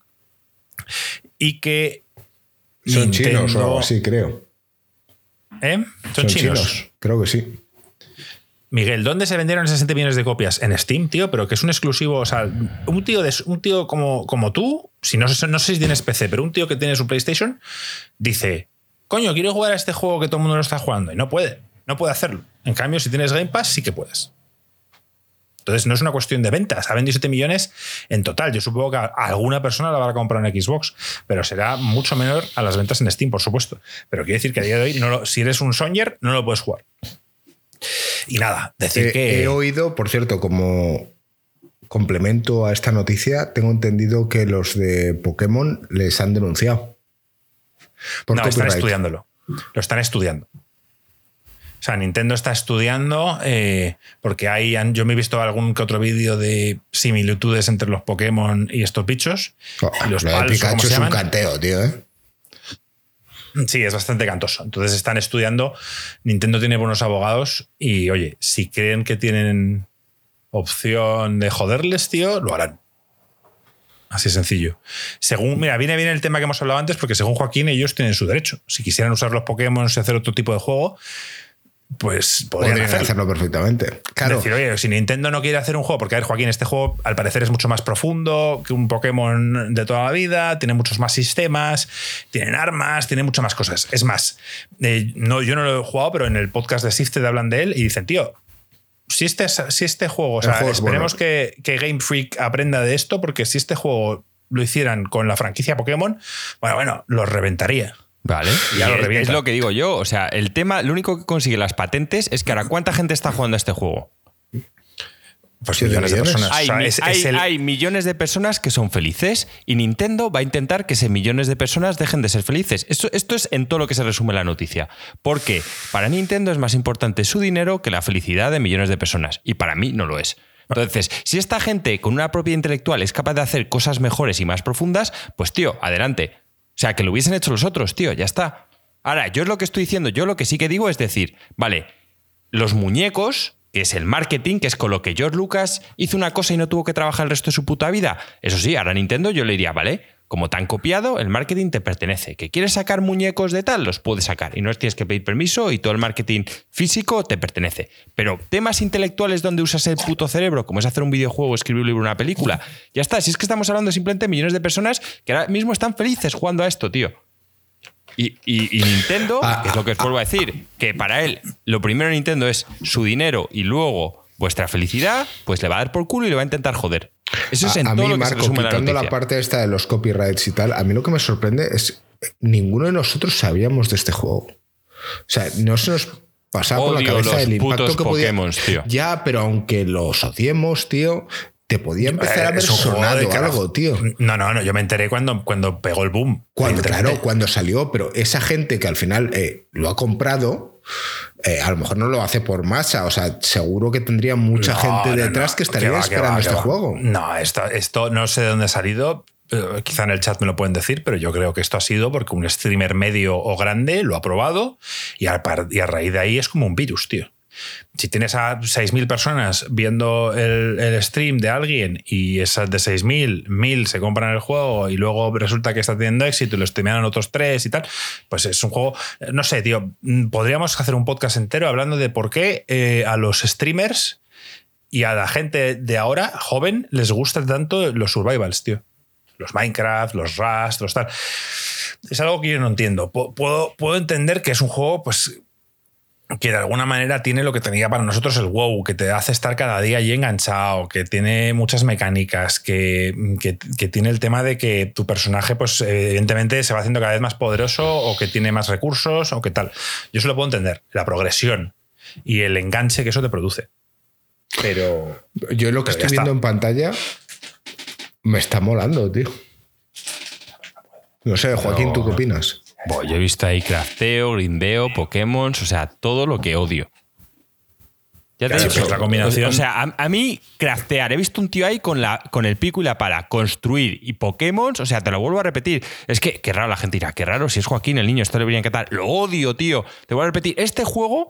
Y que. Son chinos o algo así, creo. ¿Eh? Son, chinos. Creo que sí. Miguel, ¿dónde se vendieron esas 7 millones de copias? En Steam, tío, pero que es un exclusivo. O sea, un tío, de, un tío como, como tú, si no, sé- no sé si tienes PC, pero un tío que tiene su PlayStation, dice: Coño, quiero jugar a este juego que todo el mundo lo está jugando. Y no puede, no puede hacerlo. En cambio, si tienes Game Pass, sí que puedes. Entonces, no es una cuestión de ventas. Ha vendido 7 millones en total. Yo supongo que a alguna persona la va a comprar en Xbox, pero será mucho menor a las ventas en Steam, por supuesto. Pero quiere decir que a día de hoy, no lo- si eres un Sonyer, no lo puedes jugar. Y nada, decir He, que. he oído, por cierto, como complemento a esta noticia, tengo entendido que los de Pokémon les han denunciado. Por no, están copyright. estudiándolo. Lo están estudiando. O sea, Nintendo está estudiando eh, porque hay, yo me he visto algún que otro vídeo de similitudes entre los Pokémon y estos bichos. Oh, y los lo de pals, ¿o cómo Pikachu es un llaman? canteo, tío, ¿eh? Sí, es bastante cantoso. Entonces están estudiando. Nintendo tiene buenos abogados y, oye, si creen que tienen opción de joderles, tío, lo harán. Así sencillo. Según, mira, viene bien el tema que hemos hablado antes, porque según Joaquín, ellos tienen su derecho. Si quisieran usar los Pokémon y hacer otro tipo de juego, pues podrían, Podrían hacerlo. hacerlo perfectamente. Claro, Decir, oye, si Nintendo no quiere hacer un juego, porque a ver, Joaquín, este juego al parecer es mucho más profundo que un Pokémon de toda la vida, tiene muchos más sistemas, tienen armas, tiene muchas más cosas. Es más, eh, no, yo no lo he jugado, pero en el podcast de Sifted hablan de él y dicen, tío, si este, si este juego, o sea, juego esperemos bueno. que, que Game Freak aprenda de esto, porque si este juego lo hicieran con la franquicia Pokémon, bueno, bueno, lo reventaría. Vale. Ya lo es- revienta. es lo que digo yo. O sea, el tema, lo único que consigue las patentes es que ahora, ¿cuánta gente está jugando a este juego? Pues Siete millones de millones. personas. Hay, O sea, mi- es- hay- es el- hay millones de personas que son felices y Nintendo va a intentar que ese millones de personas dejen de ser felices. Esto, esto es en todo lo que se resume la noticia. Porque para Nintendo es más importante su dinero que la felicidad de millones de personas. Y para mí no lo es. Entonces, si esta gente con una propiedad intelectual es capaz de hacer cosas mejores y más profundas, pues tío, adelante. O sea, que lo hubiesen hecho los otros, tío, ya está. Ahora, yo es lo que estoy diciendo, yo lo que sí que digo es decir, vale, los muñecos, que es el marketing, que es con lo que George Lucas hizo una cosa y no tuvo que trabajar el resto de su puta vida. Eso sí, ahora Nintendo yo le diría, vale, como te han copiado, el marketing te pertenece. ¿Que quieres sacar muñecos de tal? Los puedes sacar. Y no tienes que pedir permiso y todo el marketing físico te pertenece. Pero temas intelectuales donde usas el puto cerebro, como es hacer un videojuego, escribir un libro, una película, ya está. Si es que estamos hablando simplemente de millones de personas que ahora mismo están felices jugando a esto, tío. Y, y- y Nintendo, Ah, que es lo que os vuelvo a decir, que para él lo primero de Nintendo es su dinero y luego vuestra felicidad, pues le va a dar por culo y le va a intentar joder. Eso es a, en a todo mí, lo que se Marco, resume la quitando la, noticia. parte esta de los copyrights y tal, a mí lo que me sorprende es ninguno de nosotros sabíamos de este juego. O sea, no se nos pasaba por la cabeza el impacto putos que podía. Tío. Ya, pero aunque los odiemos, tío, te podía empezar a Eh, juego sonado algo, tío. No, no, no. Yo me enteré cuando, cuando pegó el boom. Cuando, claro, cuando salió, pero esa gente que al final eh, lo ha comprado, eh, a lo mejor no lo hace por masa. O sea, seguro que tendría mucha No, gente no, detrás no. que estaría va, esperando este va. juego. No, esto, esto no sé de dónde ha salido. eh, Quizá en el chat me lo pueden decir, pero yo creo que esto ha sido porque un streamer medio o grande lo ha probado y a, y a raíz de ahí es como un virus, tío. Si tienes a 6.000 personas viendo el, el stream de alguien y esas de 6.000, 1.000 se compran el juego y luego resulta que está teniendo éxito y lo streamean otros tres y tal, pues es un juego, no sé, tío, podríamos hacer un podcast entero hablando de por qué eh, a los streamers y a la gente de ahora, joven, les gustan tanto los survivals, tío. Los Minecraft, los Rust, los tal. Es algo que yo no entiendo. Pu- Puedo, puedo entender que es un juego, pues, que de alguna manera tiene lo que tenía para nosotros el WoW, que te hace estar cada día ahí enganchado, que tiene muchas mecánicas, que, que- que tiene el tema de que tu personaje, pues evidentemente se va haciendo cada vez más poderoso o que tiene más recursos o que tal. Yo eso lo puedo entender, la progresión y el enganche que eso te produce. Pero Yo lo que estoy viendo en pantalla me está molando, tío. No sé, Joaquín, ¿tú qué opinas? Buah, yo he visto ahí crafteo, grindeo, Pokémon, o sea, todo lo que odio. Ya te Claro, dicho, pues la combinación- O sea, a, a mí, craftear. He visto un tío ahí con, la, con el pico y la pala, construir y Pokémon. O sea, te lo vuelvo a repetir. Es que, qué raro la gente dirá, qué raro, si es Joaquín, el niño, esto le debería encantar. Lo odio, tío. Te vuelvo a repetir. Este juego,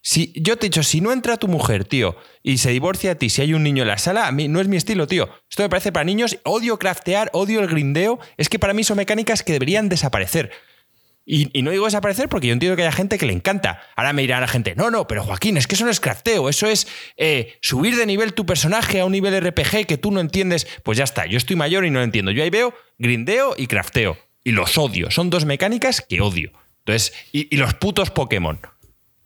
si yo te he dicho, si no entra tu mujer, tío, y se divorcia a ti, si hay un niño en la sala, a mí no es mi estilo, tío. Esto me parece para niños. Odio craftear, odio el grindeo. Es que para mí son mecánicas que deberían desaparecer. Y, y no digo desaparecer porque yo entiendo que haya gente que le encanta. Ahora me dirá la gente, no, no, pero Joaquín, es que eso no es crafteo, eso es eh, subir de nivel tu personaje a un nivel RPG que tú no entiendes. Pues ya está, yo estoy mayor y no lo entiendo. Yo ahí veo grindeo y crafteo. Y los odio. Son dos mecánicas que odio. Entonces, y, y los putos Pokémon.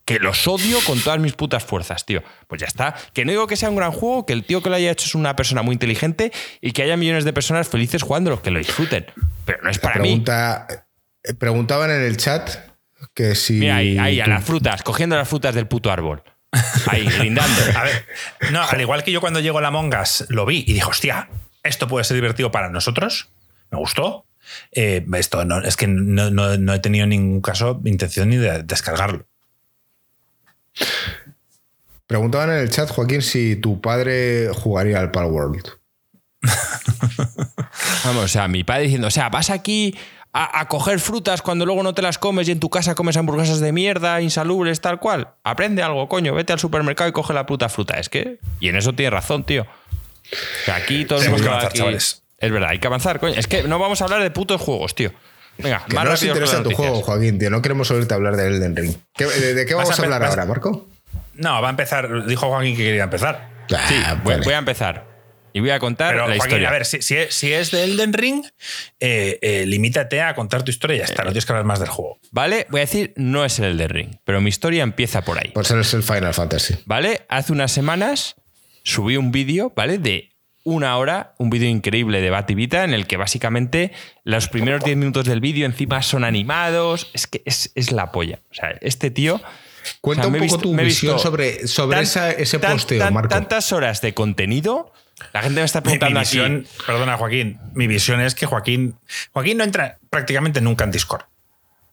Que los odio con todas mis putas fuerzas, tío. Pues ya está. Que no digo que sea un gran juego, que el tío que lo haya hecho es una persona muy inteligente y que haya millones de personas felices jugándolo, que lo disfruten. Pero no es para mí. Pregunta, eh, preguntaban en el chat que si. Mira, ahí, ahí, a las frutas, cogiendo las frutas del puto árbol. Ahí, brindando. A ver, no, al igual que yo cuando llego a la Mongas lo vi y dije, hostia, esto puede ser divertido para nosotros. Me gustó. Eh, esto no, es que no, no- no he tenido en ningún caso intención ni de descargarlo. Preguntaban en el chat, Joaquín, si tu padre jugaría al Pal World. Vamos, o sea, mi padre diciendo, o sea, vas aquí a, a coger frutas cuando luego no te las comes y en tu casa comes hamburguesas de mierda, insalubres, tal cual. Aprende algo, coño, vete al supermercado y coge la puta fruta. Es que, y en eso tiene razón, tío. O sea, aquí todo el Tenemos mundo que avanzar, aquí- chavales. Es verdad, hay que avanzar, coño. Es que no vamos a hablar de putos juegos, tío. Venga, Que más no nos interesa tu juego, Joaquín, tío. No queremos oírte hablar de Elden Ring. ¿Qué- ¿De, de qué Vas vamos a a hablar ahora, Marco? No, va a empezar. Dijo Joaquín que quería empezar. Sí, Ah, voy, vale. voy a empezar. Y voy a contar Pero la Joaquín, historia. a ver, si, si es, si es de Elden Ring, eh, eh, limítate a contar tu historia y ya está. No tienes que hablar más del juego. ¿Vale? Voy a decir, no es el Elden Ring, pero mi historia empieza por ahí. Por ser el Final Fantasy. ¿Vale? Hace unas semanas subí un vídeo, ¿vale? De una hora, un vídeo increíble de Bativita en el que básicamente los primeros 10 minutos del vídeo encima son animados. Es que es, es la polla. O sea, este tío. Cuenta o sea, un poco visto- tu visión sobre, sobre tan- esa- ese tan- posteo, tan- Marco. Tantas horas de contenido. La gente me está Mi, mi preguntando aquí. visión, perdona, Joaquín. Mi visión es que Joaquín. Joaquín no entra prácticamente nunca en Discord.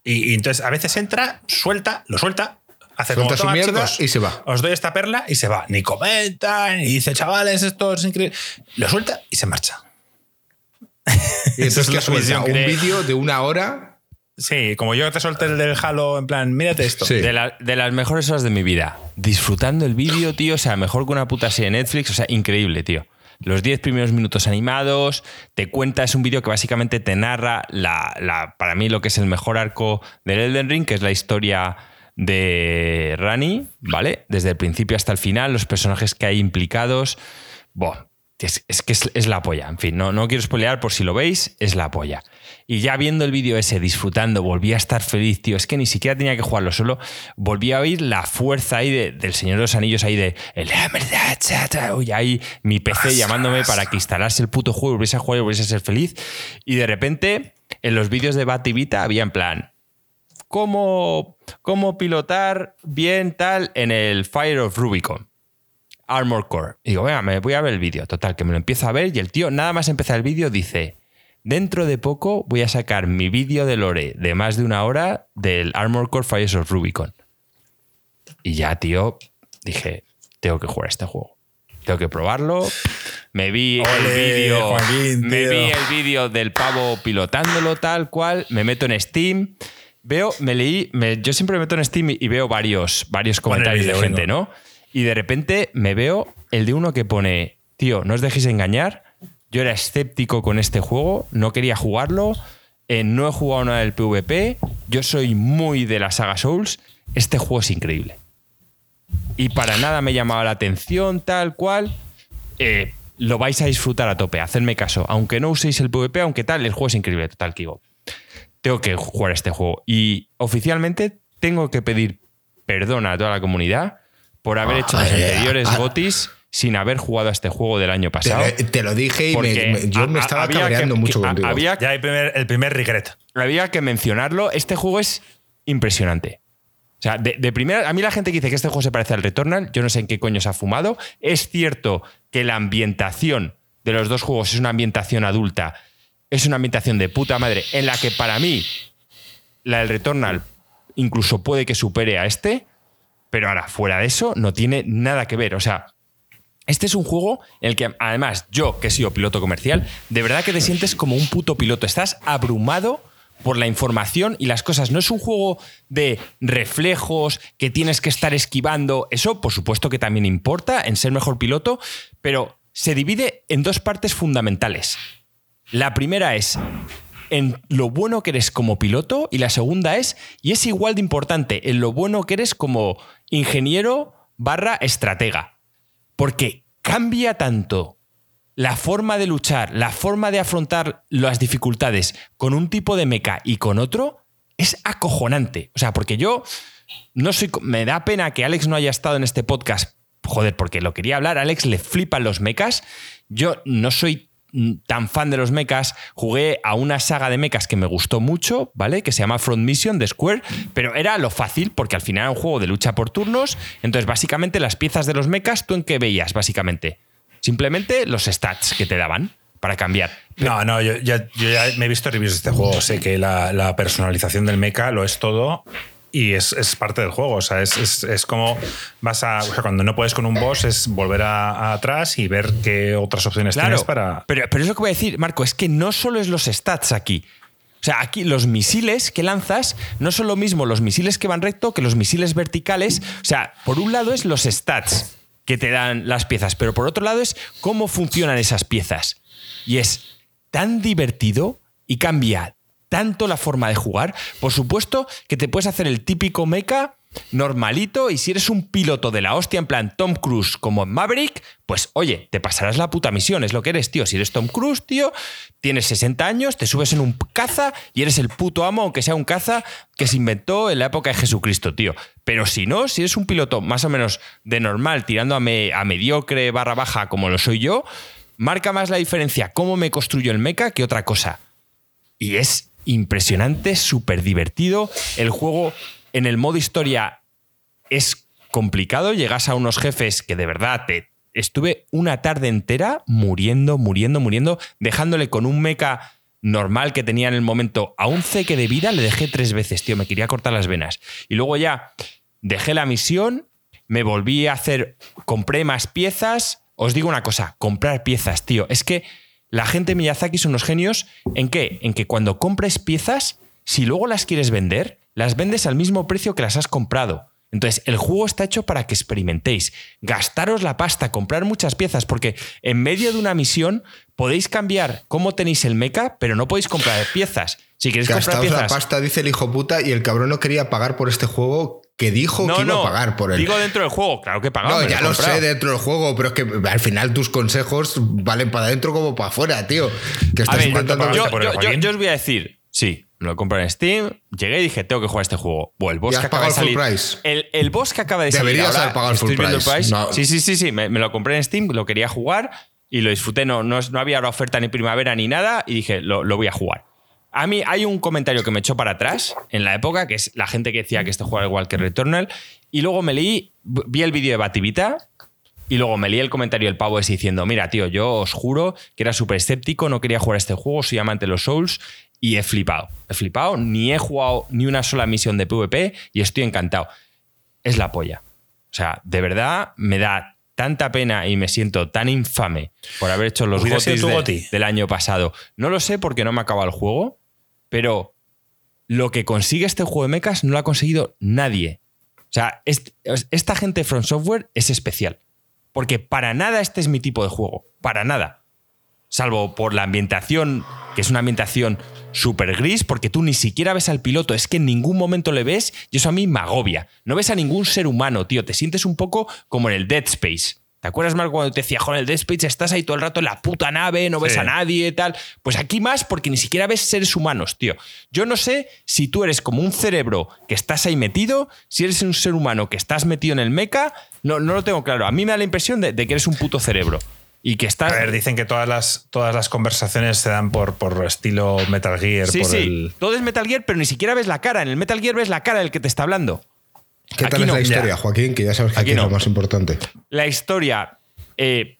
Y, y entonces a veces entra, suelta, lo suelta, hace Suelta como su "Toma, mierda chicos, y se va". Os doy esta perla y se va. Ni comenta, ni dice, chavales, esto es increíble. Lo suelta y se marcha. Y Esa entonces es la que suelta visión un que- vídeo de una hora. Sí, como yo te solté el del Halo, en plan, mírate esto. Sí. De, la- de las mejores horas de mi vida. Disfrutando el vídeo, tío. O sea, mejor que una puta serie de Netflix. O sea, increíble, tío. Los 10 primeros minutos animados. Te cuenta, es un vídeo que básicamente te narra la, la- para mí lo que es el mejor arco del Elden Ring, que es la historia de Rani, ¿vale? Desde el principio hasta el final, los personajes que hay implicados. Buah, es, es que es, es la polla. En fin, no, no quiero spoilear por si lo veis, es la polla. Y ya viendo el vídeo ese, disfrutando, volví a estar feliz, tío. Es que ni siquiera tenía que jugarlo solo. Volví a oír la fuerza ahí de- del Señor de los Anillos, ahí de. El y ahí mi PC llamándome para que instalase el puto juego, volviese a jugar y volviese a ser feliz. Y de repente, en los vídeos de Bativita había en plan cómo, cómo pilotar bien tal en el Fire of Rubicon. Armor Core. Y digo, venga, me voy a ver el vídeo. Total, que me lo empiezo a ver y el tío, nada más empezar el vídeo, dice, dentro de poco voy a sacar mi vídeo de Lore de más de una hora del Armor Core Fires of Rubicon. Y ya, tío, dije, tengo que jugar este juego. Tengo que probarlo. Me vi el vídeo. Joaquín, Me vi el vídeo del pavo pilotándolo tal cual. Me meto en Steam. Veo, me leí. me- yo siempre me meto en Steam y veo varios, varios comentarios de gente. ¿no? Y de repente me veo el de uno que pone: Tío, no os dejéis engañar. Yo era escéptico con este juego, no quería jugarlo. eh, no he jugado nada del PvP. Yo soy muy de la saga Souls. Este juego es increíble y para nada me llamaba la atención, tal cual. eh, lo vais a disfrutar a tope, hacedme caso. Aunque no uséis el PvP, aunque tal, el juego es increíble, total, digo, Tengo que jugar este juego. Y oficialmente tengo que pedir perdón a toda la comunidad por haber hecho los Ah, eh, anteriores ah. GOTIS sin haber jugado a este juego del año pasado. te lo dije y me- porque me- yo me estaba cabreando que- mucho que- contigo. Había, Ya hay primer, el primer regret. había que mencionarlo. Este juego es impresionante. O sea, de, de primera, a mí la gente que dice que este juego se parece al Returnal, yo no sé en qué coño se ha fumado. Es cierto que la ambientación de los dos juegos es una ambientación adulta, es una ambientación de puta madre, en la que para mí la del Returnal incluso puede que supere a este, pero ahora, fuera de eso, no tiene nada que ver. O sea, este es un juego en el que, además, yo, que he sido piloto comercial, de verdad que te sientes como un puto piloto. Estás abrumado por la información y las cosas. No es un juego de reflejos que tienes que estar esquivando. Eso, por supuesto, que también importa en ser mejor piloto, pero se divide en dos partes fundamentales. La primera es en lo bueno que eres como piloto y la segunda es, y es igual de importante, en lo bueno que eres como ingeniero barra estratega. Porque cambia tanto la forma de luchar, la forma de afrontar las dificultades con un tipo de mecha y con otro, es acojonante. O sea, porque yo no soy. Me da pena que Alex no haya estado en este podcast. Joder, porque lo quería hablar. Alex le flipan los mechas. Yo no soy tan fan de los mechas. Jugué a una saga de mechas que me gustó mucho, ¿vale? Que se llama Front Mission de Square, pero era lo fácil porque al final era un juego de lucha por turnos. Entonces, básicamente, las piezas de los mechas, ¿tú en qué veías, básicamente? Simplemente los stats que te daban para cambiar. No, no, yo, ya- yo ya me he visto reviews de este juego. Sé que la, la personalización del mecha lo es todo y es, es parte del juego. O sea, es, es- es como vas a. o sea, cuando no puedes con un boss, es volver a, a atrás y ver qué otras opciones Claro, tienes para. pero, pero es lo que voy a decir, Marco, es que no solo es los stats aquí. O sea, aquí los misiles que lanzas no son lo mismo los misiles que van recto que los misiles verticales. O sea, por un lado es los stats que te dan las piezas, pero por otro lado es cómo funcionan esas piezas. Y es tan divertido y cambia tanto la forma de jugar. Por supuesto que te puedes hacer el típico mecha normalito y si eres un piloto de la hostia en plan Tom Cruise como en Maverick, pues oye, te pasarás la puta misión, es lo que eres, tío. Si eres Tom Cruise, tío, tienes 60 años, te subes en un caza y eres el puto amo, aunque sea un caza que se inventó en la época de Jesucristo, tío. Pero si no, si eres un piloto más o menos de normal, tirando a, me- a mediocre barra baja como lo soy yo, marca más la diferencia cómo me construyo el mecha que otra cosa. Y es impresionante, súper divertido. El juego en el modo historia es complicado. Llegas a unos jefes que de verdad te. Estuve una tarde entera muriendo, muriendo, muriendo, dejándole con un mecha normal que tenía en el momento a un ceque de vida, le dejé tres veces, tío, me quería cortar las venas. Y luego ya dejé la misión, me volví a hacer, compré más piezas. Os digo una cosa, comprar piezas, tío. Es que la gente de Miyazaki son unos genios en qué? En que cuando compres piezas, si luego las quieres vender, las vendes al mismo precio que las has comprado. Entonces, el juego está hecho para que experimentéis, gastaros la pasta, comprar muchas piezas, porque en medio de una misión podéis cambiar cómo tenéis el mecha, pero no podéis comprar piezas. Si queréis comprar Gastaos la pasta, dice el hijo puta, y el cabrón no quería pagar por este juego que dijo no, que iba no, a pagar por él. digo dentro del juego, claro que he pagado. no, ya lo sé dentro del juego, pero es que al final tus consejos valen para adentro como para afuera, tío. Que A estás ver, intentando. yo, por el yo- yo- yo os voy a decir, sí, lo compré en Steam, llegué y dije, tengo que jugar este juego. Bueno, el boss ¿Y has que acaba de pagado el salir. full price? El, el boss que acaba de salir. Deberías ahora, haber pagado el full price. No. Sí, sí, sí, sí. Me, me lo compré en Steam, lo quería jugar y lo disfruté. No, no, no había ahora oferta ni primavera ni nada y dije, lo, lo voy a jugar. A mí hay un comentario que me echó para atrás en la época, que es la gente que decía que este juego era igual que Returnal, y luego me leí, vi el vídeo de Bativita, y luego me leí el comentario del pavo ese diciendo, mira, tío, yo os juro que era súper escéptico, no quería jugar este juego, soy amante de los Souls, y he flipado. He flipado, ni he jugado ni una sola misión de PvP y estoy encantado. Es la polla. O sea, de verdad me da tanta pena y me siento tan infame por haber hecho los ¿Hubiera sido gotis de- del año pasado. No lo sé porque no me acaba el juego, pero lo que consigue este juego de mechas no lo ha conseguido nadie. O sea, est- esta gente From Software es especial. Porque para nada este es mi tipo de juego. Para nada. Salvo por la ambientación, que es una ambientación súper gris, porque tú ni siquiera ves al piloto, es que en ningún momento le ves y eso a mí me agobia. No ves a ningún ser humano, tío. Te sientes un poco como en el Dead Space. ¿Te acuerdas más cuando te decía, joder, en el Dead Space estás ahí todo el rato en la puta nave, no ves Sí. a nadie, tal? Pues aquí más porque ni siquiera ves seres humanos, tío. Yo no sé si tú eres como un cerebro que estás ahí metido, si eres un ser humano que estás metido en el mecha, no, no lo tengo claro. A mí me da la impresión de, de que eres un puto cerebro. Y que estás. A ver, dicen que todas las, todas las conversaciones se dan por, por estilo Metal Gear. Sí, por sí. el- Todo es Metal Gear, pero ni siquiera ves la cara. En el Metal Gear ves la cara del que te está hablando. ¿Qué tal es la historia, Joaquín? Que ya sabes que Aquí aquí, es lo más importante. La historia eh,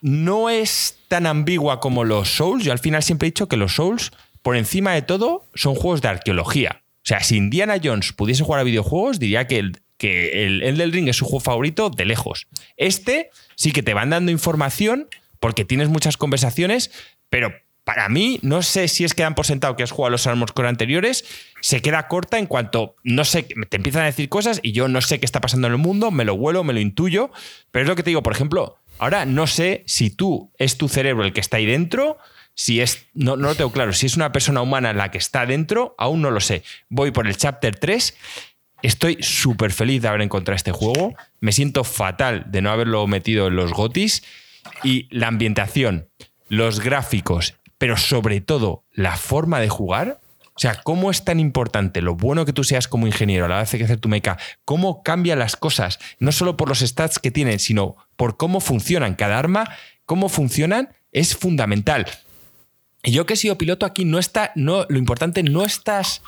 no es tan ambigua como los Souls. Yo al final siempre he dicho que los Souls, por encima de todo, son juegos de arqueología. O sea, si Indiana Jones pudiese jugar a videojuegos, diría que el, que el Elden Ring es su juego favorito de lejos. Este sí que te van dando información porque tienes muchas conversaciones, pero para mí, no sé si es que dan por sentado que has jugado los Armor Core anteriores, se queda corta en cuanto, no sé, te empiezan a decir cosas y yo no sé qué está pasando en el mundo, me lo huelo, me lo intuyo, pero es lo que te digo, por ejemplo, ahora no sé si tú es tu cerebro el que está ahí dentro, si es, no, no lo tengo claro, si es una persona humana la que está dentro, aún no lo sé. Voy por el chapter 3 Estoy súper feliz de haber encontrado este juego. Me siento fatal de no haberlo metido en los gotis. Y la ambientación, los gráficos, pero sobre todo la forma de jugar. O sea, cómo es tan importante lo bueno que tú seas como ingeniero a la vez que hacer tu meca, cómo cambian las cosas, no solo por los stats que tienen, sino por cómo funcionan cada arma, cómo funcionan, es fundamental. Y yo que he sido piloto aquí, no está, no, lo importante no estás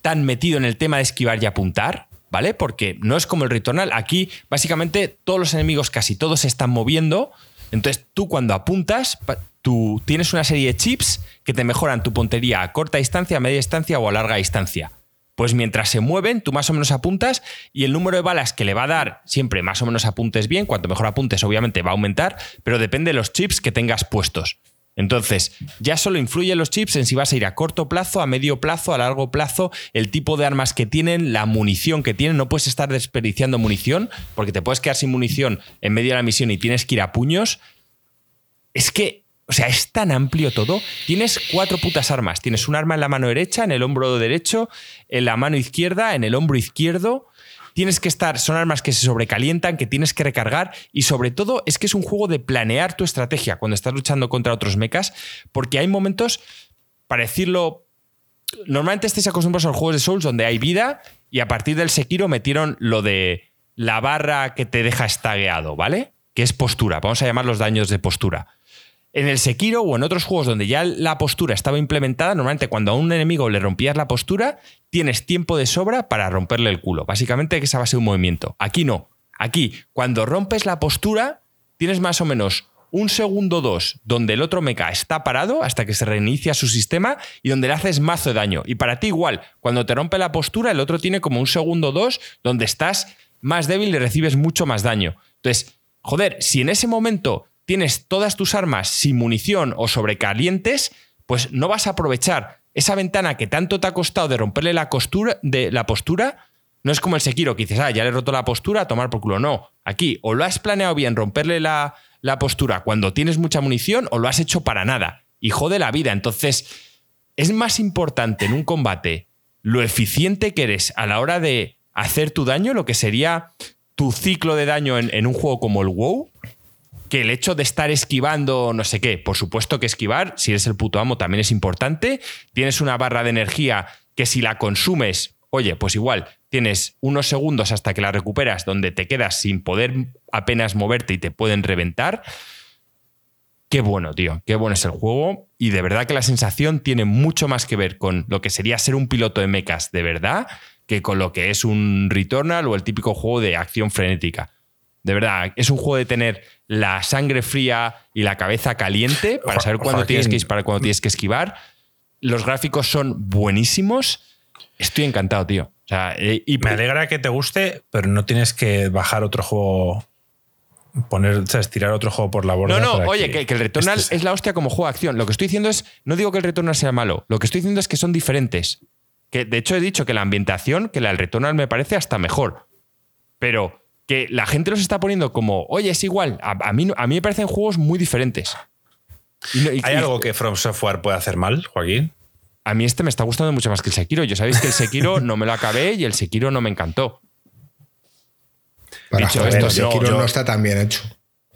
tan metido en el tema de esquivar y apuntar, ¿vale? Porque no es como el Returnal. Aquí, básicamente, todos los enemigos, casi todos, se están moviendo. Entonces, tú cuando apuntas, tú tienes una serie de chips que te mejoran tu puntería a corta distancia, a media distancia o a larga distancia. Pues mientras se mueven, tú más o menos apuntas y el número de balas que le va a dar siempre más o menos apuntes bien. Cuanto mejor apuntes, obviamente va a aumentar, pero depende de los chips que tengas puestos. Entonces, ya solo influyen los chips en si vas a ir a corto plazo, a medio plazo, a largo plazo, el tipo de armas que tienen, la munición que tienen. No puedes estar desperdiciando munición porque te puedes quedar sin munición en medio de la misión y tienes que ir a puños. Es que, o sea, es tan amplio todo. Tienes cuatro putas armas. Tienes un arma en la mano derecha, en el hombro derecho, en la mano izquierda, en el hombro izquierdo. Tienes que estar, son armas que se sobrecalientan, que tienes que recargar y sobre todo es que es un juego de planear tu estrategia cuando estás luchando contra otros mechas, porque hay momentos, para decirlo, normalmente estáis acostumbrados a los juegos de Souls donde hay vida y a partir del Sekiro metieron lo de la barra que te deja estagueado, ¿vale? Que es postura, vamos a llamar los daños de postura. En el Sekiro o en otros juegos donde ya la postura estaba implementada, normalmente cuando a un enemigo le rompías la postura, tienes tiempo de sobra para romperle el culo. Básicamente que esa va a ser un movimiento. Aquí no. Aquí, cuando rompes la postura, tienes más o menos un segundo o dos donde el otro mecha está parado hasta que se reinicia su sistema y donde le haces mazo de daño. Y para ti igual, cuando te rompe la postura, el otro tiene como un segundo o dos donde estás más débil y recibes mucho más daño. Entonces, joder, si en ese momento tienes todas tus armas sin munición o sobrecalientes, pues no vas a aprovechar esa ventana que tanto te ha costado de romperle la, costura, de la postura. No es como el Sekiro que dices, ah, ya le he roto la postura, a tomar por culo. No, aquí o lo has planeado bien romperle la, la postura cuando tienes mucha munición o lo has hecho para nada y jode la vida. Entonces, es más importante en un combate lo eficiente que eres a la hora de hacer tu daño, lo que sería tu ciclo de daño en, en un juego como el WoW, que el hecho de estar esquivando no sé qué. Por supuesto que esquivar, si eres el puto amo, también es importante. Tienes una barra de energía que si la consumes, oye, pues igual tienes unos segundos hasta que la recuperas donde te quedas sin poder apenas moverte y te pueden reventar. qué bueno, tío, qué bueno es el juego. Y de verdad que la sensación tiene mucho más que ver con lo que sería ser un piloto de mechas de verdad que con lo que es un Returnal o el típico juego de acción frenética. De verdad, es un juego de tener la sangre fría y la cabeza caliente para saber cuándo tienes que disparar, cuándo tienes que esquivar. Los gráficos son buenísimos. Estoy encantado, tío. O sea, eh, y Me alegra que te guste, pero no tienes que bajar otro juego poner, o sea, estirar otro juego por la borda. No, no, oye, que, que el Returnal este es la hostia como juego de acción. Lo que estoy diciendo es, no digo que el Returnal sea malo, lo que estoy diciendo es que son diferentes. Que de hecho he dicho que la ambientación, que la del Returnal me parece hasta mejor. Pero que la gente los está poniendo como, oye, es igual. A, a mí, a mí me parecen juegos muy diferentes. Y no- y- ¿Hay y- algo que From Software puede hacer mal, Joaquín? A mí este me está gustando mucho más que el Sekiro. Yo sabéis que el Sekiro no me lo acabé y el Sekiro no me encantó. Para Dicho joder, esto, el Sekiro yo- no está tan bien hecho.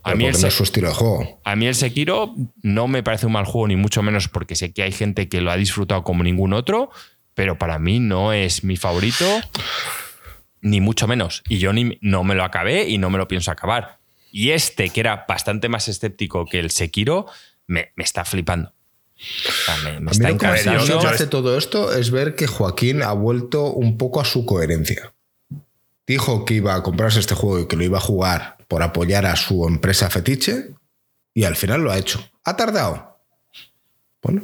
A mí el no es su estilo de juego. A mí el Sekiro no me parece un mal juego, ni mucho menos porque sé que hay gente que lo ha disfrutado como ningún otro, pero para mí no es mi favorito, ni mucho menos. Y yo ni, no me lo acabé y no me lo pienso acabar. Y este, que era bastante más escéptico que el Sekiro, me, me está flipando. O sea, me, me A mí está lo que más yo- hace todo esto es ver que Joaquín ha vuelto un poco a su coherencia. Dijo que iba a comprarse este juego y que lo iba a jugar por apoyar a su empresa fetiche y al final lo ha hecho. ¿Ha tardado? Bueno,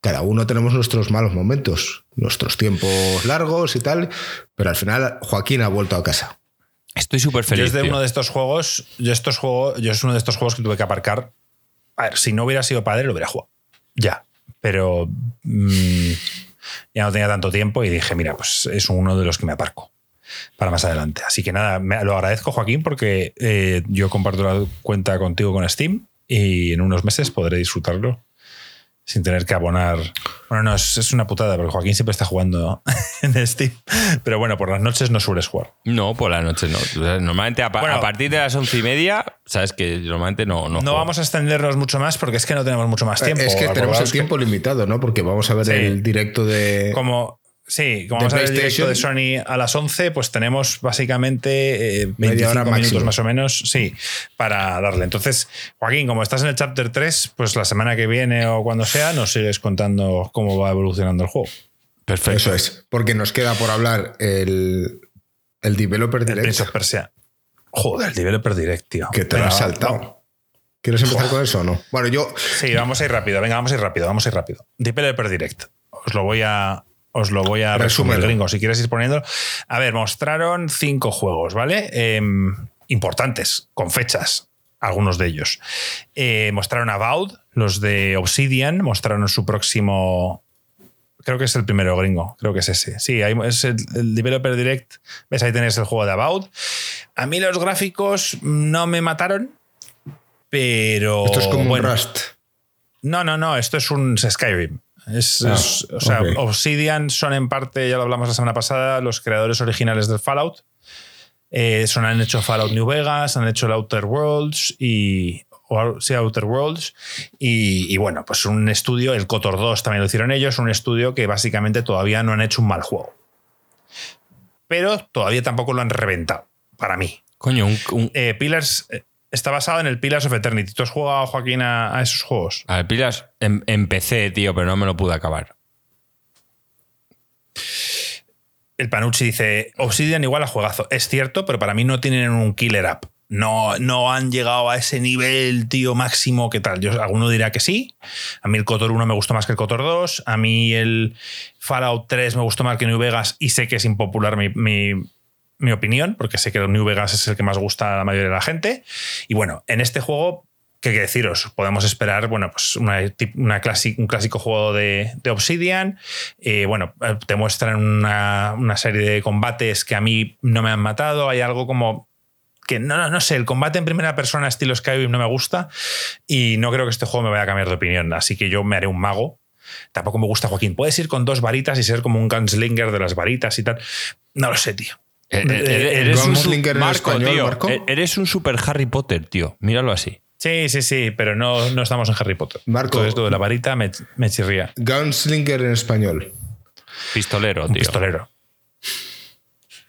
cada uno tenemos nuestros malos momentos, nuestros tiempos largos y tal, pero al final Joaquín ha vuelto a casa. Estoy súper Yo feliz. es de tío. uno de estos juegos, yo estos juegos, yo es uno de estos juegos que tuve que aparcar. A ver, si no hubiera sido padre, lo hubiera jugado. Ya. Pero mm, ya no tenía tanto tiempo y dije, mira, pues es uno de los que me aparco para más adelante. Así que nada, me- lo agradezco, Joaquín, porque eh, yo comparto la cuenta contigo con Steam y en unos meses podré disfrutarlo sin tener que abonar. Bueno, no, es, es una putada, porque Joaquín siempre está jugando en Steam. Pero bueno, por las noches no sueles jugar. No, por la noche no. O sea, Normalmente a, pa- Bueno. a partir de las once y media, sabes que normalmente no. No, No juego. vamos a extendernos mucho más porque es que no tenemos mucho más tiempo. es que tenemos el que tiempo limitado, ¿no? Porque vamos a ver Sí. el directo de... Como, sí, como vamos a ver el directo de Sony a las 11, pues tenemos básicamente eh, 25 Media hora minutos máximo. más o menos, sí, para darle. Entonces, Joaquín, como estás en el chapter 3, pues la semana que viene o cuando sea, nos sigues contando cómo va evolucionando el juego. Perfecto. Eso es, porque nos queda por hablar el, el Developer El Direct, Prince of Persia. Joder, el Developer Direct, tío. que te lo has saltado. ¿Quieres empezar con eso o no? Bueno, yo... Sí, vamos a ir rápido. Venga, vamos a ir rápido, vamos a ir rápido. Developer Direct. Os lo voy a. Os lo voy a resumir, Resúmelo. gringo, si quieres ir poniendo. A ver, mostraron cinco juegos, ¿vale? Em, importantes, con fechas, algunos de ellos. Eh, mostraron Avowed, los de Obsidian, mostraron su próximo. Creo que es el primero gringo, creo que es ese. Sí, ahí es el, el Developer Direct. ¿Ves? Ahí tenéis el juego de Avowed. A mí los gráficos no me mataron, pero. Esto es como bueno, un Rust. no, no, no, esto es un Skyrim. Es, Ah, es- o sea. Obsidian son en parte, ya lo hablamos la semana pasada, los creadores originales del Fallout. Eh, son, han hecho Fallout New Vegas, han hecho el Outer Worlds y. o- sí, Outer Worlds. Y, y bueno, pues un estudio, el Cotor 2 también lo hicieron ellos, un estudio que básicamente todavía no han hecho un mal juego. Pero todavía tampoco lo han reventado, para mí. Coño, un, un- Eh, Pillars eh, está basado en el Pillars of Eternity. ¿Tú has jugado, Joaquín, a, a esos juegos? A ver, pilas, em- empecé, tío, pero no me lo pude acabar. El Panucci dice, Obsidian igual a juegazo. Es cierto, pero para mí no tienen un killer app. No, no han llegado a ese nivel, tío, máximo, ¿qué tal? Yo, alguno dirá que sí. A mí el Cotor 1 me gustó más que el Cotor 2. A mí el Fallout 3 me gustó más que New Vegas y sé que es impopular mi, mi- mi opinión, porque sé que el New Vegas es el que más gusta a la mayoría de la gente. Y bueno, en este juego, ¿qué que deciros? Podemos esperar, bueno, pues una, una un clásico juego de, de Obsidian. Eh, bueno, eh, te muestran una, una serie de combates que a mí no me han matado. Hay algo como que no, no, no sé, el combate en primera persona estilo Skyrim no me gusta y no creo que este juego me vaya a cambiar de opinión. Así que yo me haré un mago. Tampoco me gusta Joaquín. Puedes ir con dos varitas y ser como un gunslinger de las varitas y tal. No lo sé, tío. Eh, Eh, eh, Eres un Marco, español, tío, Marco. Eres un super Harry Potter, tío. Míralo así. Sí, sí, sí, pero no, no estamos en Harry Potter. Marco. Todo esto de la varita me, me chirría. Gunslinger en español. Pistolero, Un tío. pistolero.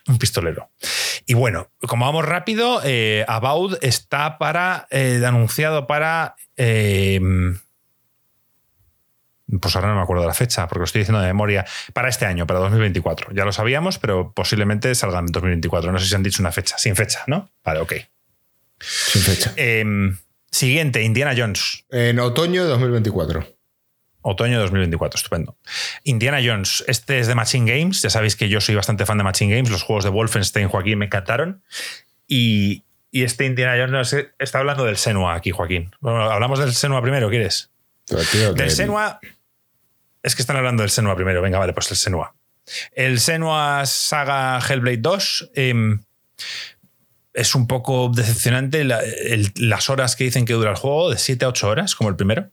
Un pistolero. Y bueno, como vamos rápido, eh, About está para eh, anunciado para eh, pues ahora no me acuerdo de la fecha, porque lo estoy diciendo de memoria, para este año, para 2024. Ya lo sabíamos, pero posiblemente salgan en 2024. No sé si han dicho una fecha, sin fecha, ¿no? Vale, ok. Sin fecha. Em, siguiente, Indiana Jones. En otoño de 2024. Otoño de 2024, estupendo. Indiana Jones, este es de Machine Games. Ya sabéis que yo soy bastante fan de Machine Games. Los juegos de Wolfenstein, Joaquín, me encantaron. Y, y este Indiana Jones está hablando del Senua aquí, Joaquín. Bueno, hablamos del Senua primero, ¿quieres? Tío, Del Senua. Es que están hablando del Senua primero. Venga, vale, pues el Senua. El Senua Saga Hellblade 2 em, es un poco decepcionante la- el- las horas que dicen que dura el juego, de 7 a 8 horas, como el primero.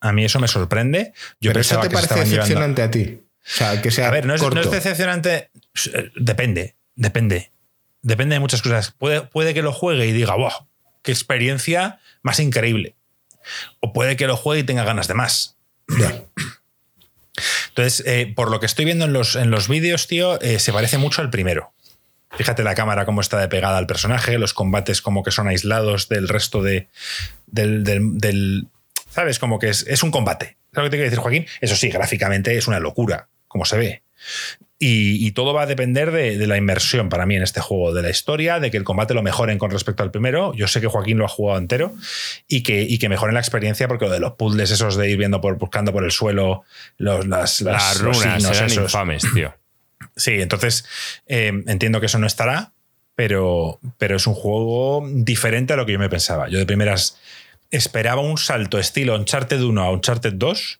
A mí eso me sorprende. Yo Pero eso te parece decepcionante a ti. O sea, que sea A ver, no es, no corto. es decepcionante. Eh, Depende, depende. Depende de muchas cosas. Puede, puede que lo juegue y diga, wow, qué experiencia más increíble. O puede que lo juegue y tenga ganas de más. Entonces, eh, por lo que estoy viendo en los, en los vídeos, tío, eh, se parece mucho al primero. Fíjate la cámara cómo está de pegada al personaje, los combates como que son aislados del resto de, del, del- del- ¿Sabes? Como que es, es un combate. ¿Sabes lo que te quiero decir, Joaquín? Eso sí, gráficamente es una locura, como se ve. Y, y todo va a depender de, de la inmersión para mí en este juego, de la historia, de que el combate lo mejoren con respecto al primero. Yo sé que Joaquín lo ha jugado entero y que, y que mejoren la experiencia, porque lo de los puzzles esos de ir viendo por, buscando por el suelo los, las, Las las- los runas signos eran esos. infames, tío. Sí, entonces eh, entiendo que eso no estará, pero, pero es un juego diferente a lo que yo me pensaba. Yo de primeras esperaba un salto estilo Uncharted 1 a Uncharted 2.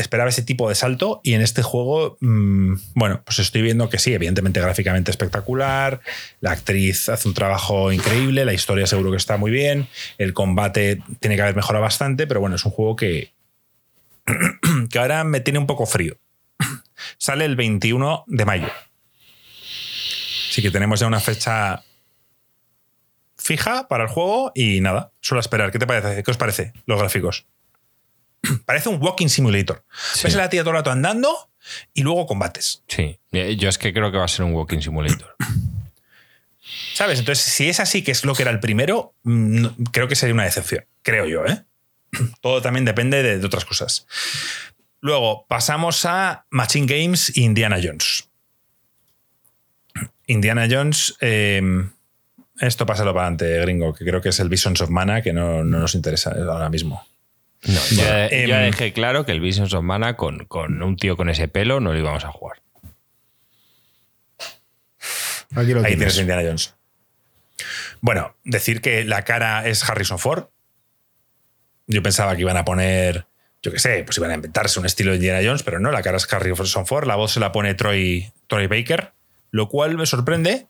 Esperaba ese tipo de salto y en este juego, mm, bueno, pues estoy viendo que sí, evidentemente gráficamente espectacular, la actriz hace un trabajo increíble, la historia seguro que está muy bien, el combate tiene que haber mejorado bastante, pero bueno, es un juego que, que ahora me tiene un poco frío. Sale el 21 de mayo. Así que tenemos ya una fecha fija para el juego y nada, solo esperar. ¿Qué te parece? ¿Qué os parece los gráficos? Parece un walking simulator. Sí. Ves a la tía todo el rato andando y luego combates. Sí. Eh, Yo es que creo que va a ser un walking simulator. ¿Sabes? Entonces, si es así, que es lo que era el primero, mm, creo que sería una decepción. Creo yo, ¿eh? Todo también depende de, de otras cosas. Luego, pasamos a Machine Games e Indiana Jones. Indiana Jones. eh, esto pásalo para adelante, gringo, que creo que es el Visions of Mana, que no, no nos interesa ahora mismo. No, ya, Em, ya dejé claro que el Visions of Mana con, con un tío con ese pelo no lo íbamos a jugar. Aquí lo Ahí tienes. tienes Indiana Jones. Bueno, decir que la cara es Harrison Ford. Yo pensaba que iban a poner, yo qué sé, pues iban a inventarse un estilo de Indiana Jones, pero no, la cara es Harrison Ford, la voz se la pone Troy, Troy Baker, lo cual me sorprende,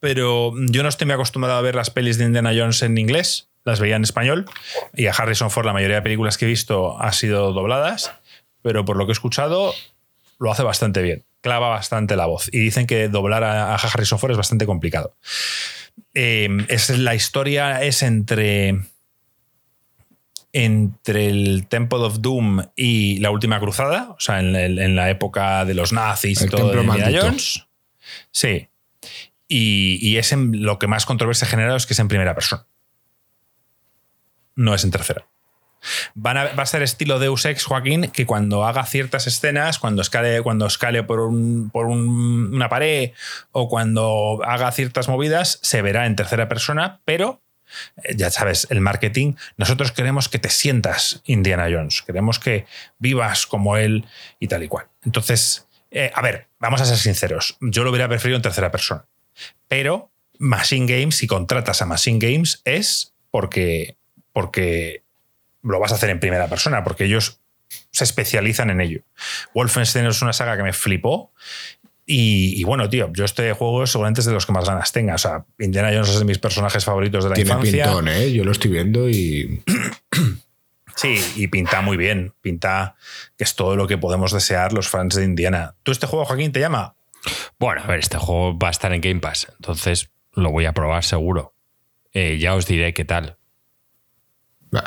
pero yo no estoy muy acostumbrado a ver las pelis de Indiana Jones en inglés, las veía en español, y a Harrison Ford la mayoría de películas que he visto ha sido dobladas, pero por lo que he escuchado lo hace bastante bien, clava bastante la voz, y dicen que doblar a, a Harrison Ford es bastante complicado. Eh, es, la historia es entre entre el Temple of Doom y la Última Cruzada, o sea, en, el- en la época de los nazis y El todo de Indiana. Jones. Sí. Y, y es en, lo que más controversia ha generado es que es en primera persona. No es en tercera. Va a ser estilo Deus Ex, Joaquín, que cuando haga ciertas escenas, cuando escale, cuando escale por, un- por un- una pared o cuando haga ciertas movidas, se verá en tercera persona, pero eh, ya sabes, el marketing, nosotros queremos que te sientas Indiana Jones, queremos que vivas como él y tal y cual. Entonces, eh, a ver, vamos a ser sinceros, yo lo hubiera preferido en tercera persona, pero Machine Games, si contratas a Machine Games, es porque, porque lo vas a hacer en primera persona, porque ellos se especializan en ello. Wolfenstein es una saga que me flipó. Y, y bueno, tío, yo este juego seguramente es de los que más ganas tenga. O sea, Indiana Jones es de mis personajes favoritos de la Tiene infancia. pintón, ¿eh? Yo lo estoy viendo y. Sí, y pinta muy bien. Pinta que es todo lo que podemos desear los fans de Indiana. ¿Tú este juego, Joaquín, te llama? Bueno, a ver, este juego va a estar en Game Pass, entonces lo voy a probar seguro. Eh, ya os diré qué tal.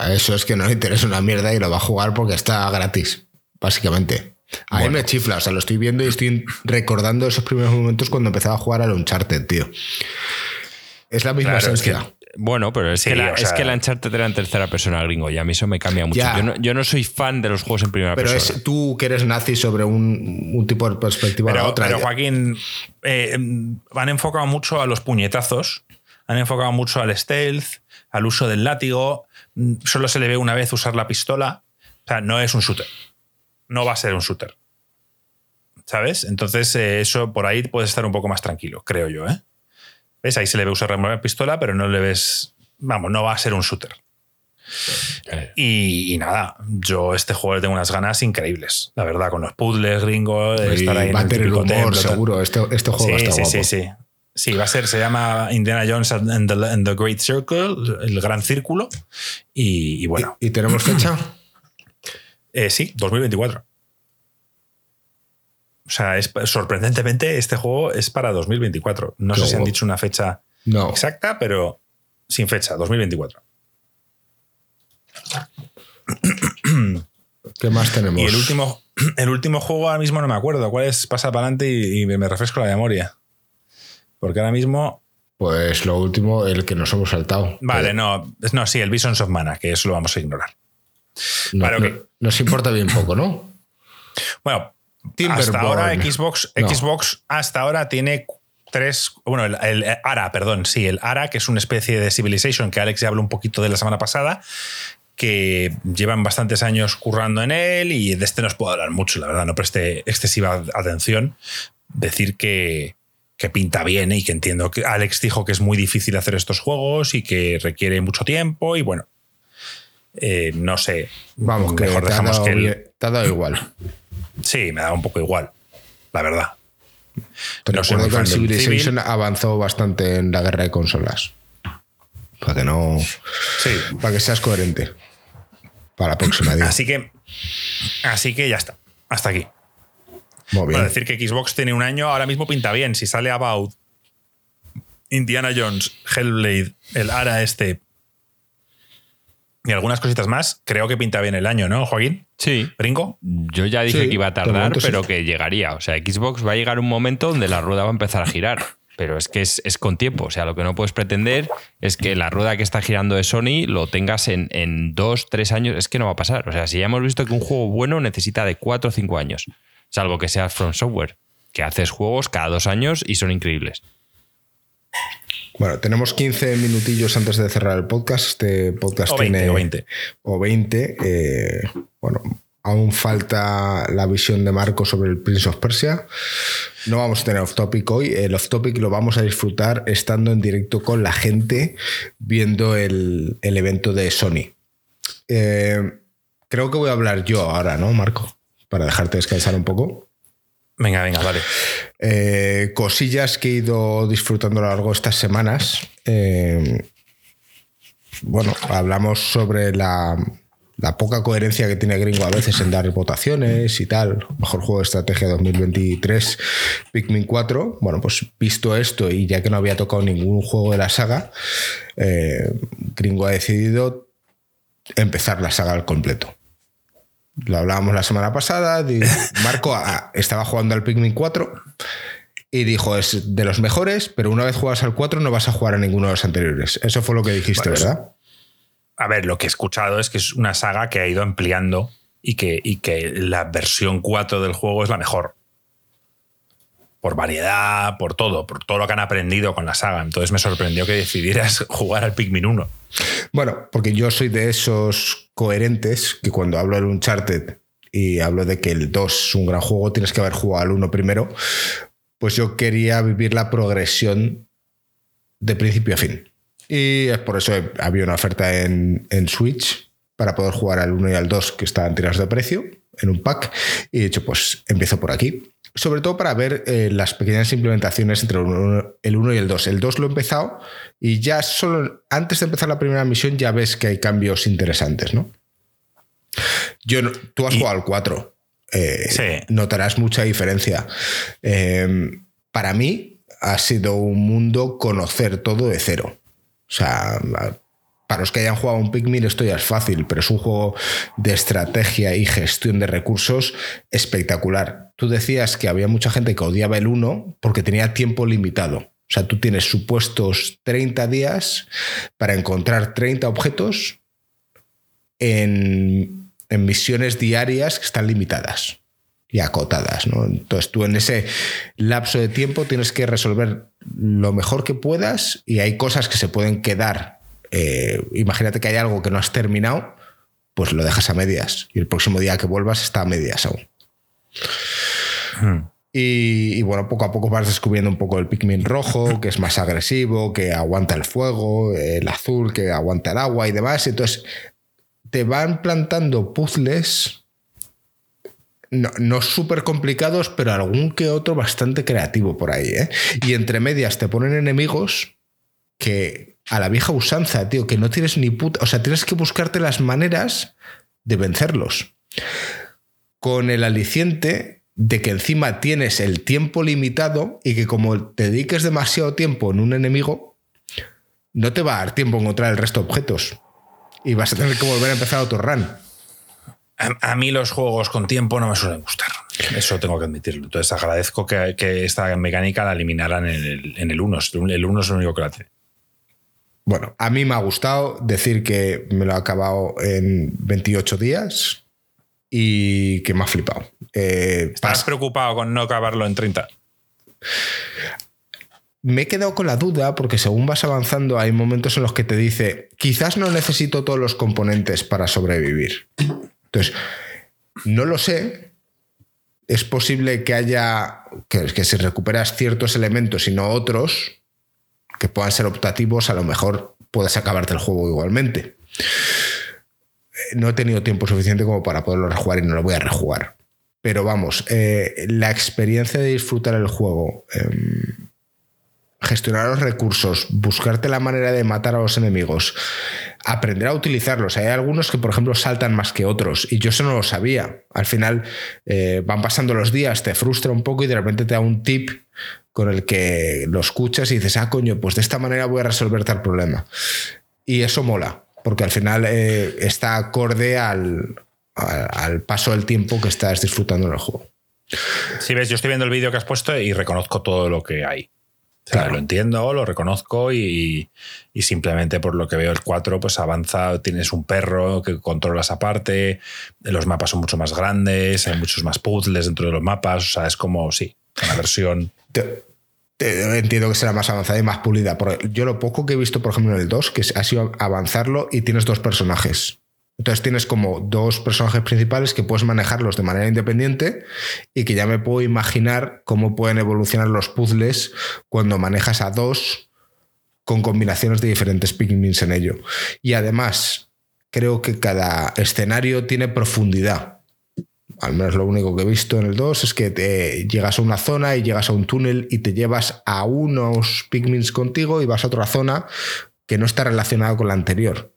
Eso es que no le interesa una mierda y lo va a jugar porque está gratis, básicamente. A mí Bueno. me chifla, o sea, lo estoy viendo y estoy recordando esos primeros momentos cuando empezaba a jugar al Uncharted, tío. Es la misma Claro, es que esencia. Bueno, pero es, Sí, que, la, o es que la Uncharted era en tercera persona gringo y a mí eso me cambia mucho. Ya. Yo no, yo no soy fan de los juegos en primera Pero persona. es tú que eres nazi sobre un, un tipo de perspectiva a la Pero, otra. pero, Joaquín, eh, han enfocado mucho a los puñetazos, han enfocado mucho al stealth, al uso del látigo. Mm, Solo se le ve una vez usar la pistola. O sea, no es un shooter. No va a ser un shooter. ¿Sabes? Entonces, eh, eso por ahí puedes estar un poco más tranquilo, creo yo. ¿eh? ¿Ves? Ahí se le ve usar la pistola, pero no le ves. Vamos, no va a ser un shooter. Y, y nada, yo este juego le tengo unas ganas increíbles, la verdad, con los puzzles gringos, de estar ahí en va a el tener típico humor, templo, seguro. Este, este juego va a Sí, estar sí, guapo. sí, sí. Sí, va a ser, se llama Indiana Jones and the, and the Great Circle, el gran círculo. Y, y bueno, ¿Y, y tenemos fecha? eh, sí, 2024. O sea, es, sorprendentemente este juego es para 2024. No Qué sé si han dicho una fecha No. exacta, pero sin fecha, 2024. ¿Qué más tenemos? Y el último, el último juego ahora mismo no me acuerdo. ¿Cuál es? Pasa para adelante y, y me refresco la memoria. Porque ahora mismo. Pues lo último, el que nos hemos saltado. Vale, Pero no. No, sí, el Visions of Mana, que eso lo vamos a ignorar. no- vale, no-. Nos importa bien poco, ¿no? Bueno, hasta ahora Xbox, No. Xbox hasta ahora tiene tres. Bueno, el, el ARA, perdón, sí, el ARA, que es una especie de Civilization que Alex ya habló un poquito de la semana pasada, que llevan bastantes años currando en él y de este no os puedo hablar mucho, la verdad, no preste excesiva atención. Decir que, que pinta bien y que entiendo que Alex dijo que es muy difícil hacer estos juegos y que requiere mucho tiempo y bueno. eh, no sé. Vamos, que mejor dejamos que el- te ha dado igual. Sí, me da un poco igual, la verdad. Te No recuerdo que el Civilization Civil. avanzó bastante en la guerra de consolas. Para que no. Sí. Para que seas coherente. Para la próxima, digo. Así que, así que ya está. Hasta aquí. Muy bien. Bueno, decir que Xbox tiene un año, ahora mismo pinta bien. Si sale About, Indiana Jones, Hellblade, el ARA este y algunas cositas más, creo que pinta bien el año, ¿no, Joaquín? Sí. ¿Brinco? Yo ya dije Sí, que iba a tardar, sí. pero que llegaría. O sea, Xbox va a llegar un momento donde la rueda va a empezar a girar. Pero es que es, es con tiempo. O sea, lo que no puedes pretender es que la rueda que está girando de Sony lo tengas en, en dos, tres años. Es que no va a pasar. O sea, si ya hemos visto que un juego bueno necesita de cuatro o cinco años. Salvo que seas From Software, que haces juegos cada dos años y son increíbles. Bueno, tenemos 15 minutillos antes de cerrar el podcast. Este podcast O 20, tiene. o 20. O 20. eh, bueno, aún falta la visión de Marco sobre el Prince of Persia. No vamos a tener off topic hoy. El off topic lo vamos a disfrutar estando en directo con la gente viendo el, el evento de Sony. Eh, creo que voy a hablar yo ahora, ¿no, Marco? Para dejarte descansar un poco. Venga, venga, vale. Eh, cosillas que he ido disfrutando a lo largo de estas semanas. Eh, bueno, hablamos sobre la, la poca coherencia que tiene Gringo a veces en dar votaciones y tal. Mejor juego de estrategia 2023, Pikmin 4. Bueno, pues visto esto y ya que no había tocado ningún juego de la saga, eh, Gringo ha decidido empezar la saga al completo. Lo hablábamos la semana pasada. Marco estaba jugando al Pikmin 4 y dijo: es de los mejores, pero una vez juegas al 4 no vas a jugar a ninguno de los anteriores. Eso fue lo que dijiste, Bueno, ¿verdad? A ver, lo que he escuchado es que es una saga que ha ido ampliando y que, y que la versión 4 del juego es la mejor. Por variedad, por todo, por todo lo que han aprendido con la saga. Entonces me sorprendió que decidieras jugar al Pikmin 1. Bueno, porque yo soy de esos coherentes que cuando hablo del Uncharted y hablo de que el 2 es un gran juego, tienes que haber jugado al 1 primero. Pues yo quería vivir la progresión de principio a fin. Y es por eso había una oferta en, en Switch para poder jugar al 1 y al 2 que estaban tirados de precio en un pack. Y de hecho, pues empiezo por aquí. Sobre todo para ver eh, las pequeñas implementaciones entre el 1, el 1 y el 2. El 2 lo he empezado y ya solo antes de empezar la primera misión ya ves que hay cambios interesantes, ¿no? Yo, no- tú has Y- jugado al 4. eh, Sí. Notarás mucha diferencia. Eh, para mí ha sido un mundo conocer todo de cero. O sea, para los que hayan jugado un Pikmin esto ya es fácil, pero es un juego de estrategia y gestión de recursos espectacular. Tú decías que había mucha gente que odiaba el 1 porque tenía tiempo limitado. O sea, tú tienes supuestos 30 días para encontrar 30 objetos en, en misiones diarias que están limitadas y acotadas. ¿no? Entonces tú en ese lapso de tiempo tienes que resolver lo mejor que puedas y hay cosas que se pueden quedar. Eh, imagínate que hay algo que no has terminado, pues lo dejas a medias y el próximo día que vuelvas está a medias aún. Hmm. Y, y bueno, poco a poco vas descubriendo un poco el Pikmin rojo, que es más agresivo, que aguanta el fuego, el azul, que aguanta el agua y demás. Entonces, te van plantando puzzles no, no súper complicados, pero algún que otro bastante creativo por ahí. ¿eh? Y entre medias te ponen enemigos que a la vieja usanza, tío, que no tienes ni puta. O sea, tienes que buscarte las maneras de vencerlos. Con el aliciente de que encima tienes el tiempo limitado y que como te dediques demasiado tiempo en un enemigo, no te va a dar tiempo a encontrar el resto de objetos. Y vas a tener que volver a empezar otro run. A, a mí los juegos con tiempo no me suelen gustar. Eso tengo que admitirlo. Entonces agradezco que, que esta mecánica la eliminaran en el, en el 1. El 1 es el único que la tiene. Bueno, a mí me ha gustado decir que me lo he acabado en 28 días y que me ha flipado. Eh, ¿Estás preocupado con no acabarlo en 30? me he quedado con la duda porque según vas avanzando hay momentos en los que te dice, quizás no necesito todos los componentes para sobrevivir. Entonces, no lo sé. Es posible que haya, que, que si recuperas ciertos elementos y no otros, que puedan ser optativos, a lo mejor puedas acabarte el juego igualmente. No he tenido tiempo suficiente como para poderlo rejugar y no lo voy a rejugar. Pero vamos, eh, la experiencia de disfrutar el juego, em, gestionar los recursos, buscarte la manera de matar a los enemigos, aprender a utilizarlos. Hay algunos que, por ejemplo, saltan más que otros y yo eso no lo sabía. Al final eh, van pasando los días, te frustra un poco y de repente te da un tip con el que lo escuchas y dices, ah, coño, pues de esta manera voy a resolver tal problema. Y eso mola, porque al final eh, está acorde al, al, al paso del tiempo que estás disfrutando en el juego. Si ves, yo estoy viendo el vídeo que has puesto y reconozco todo lo que hay. O sea, Claro. Lo entiendo, lo reconozco y, y simplemente por lo que veo el 4 pues avanza, tienes un perro que controlas aparte, los mapas son mucho más grandes, hay muchos más puzzles dentro de los mapas, o sea, es como, sí, una versión... Entiendo que será más avanzada y más pulida. Yo lo poco que he visto, por ejemplo, en el 2, que ha sido avanzarlo y tienes dos personajes. Entonces tienes como dos personajes principales que puedes manejarlos de manera independiente y que ya me puedo imaginar cómo pueden evolucionar los puzzles cuando manejas a dos con combinaciones de diferentes Pikmins en ello. Y además, creo que cada escenario tiene profundidad al menos lo único que he visto en el 2 es que te llegas a una zona y llegas a un túnel y te llevas a unos pigmins contigo y vas a otra zona que no está relacionada con la anterior.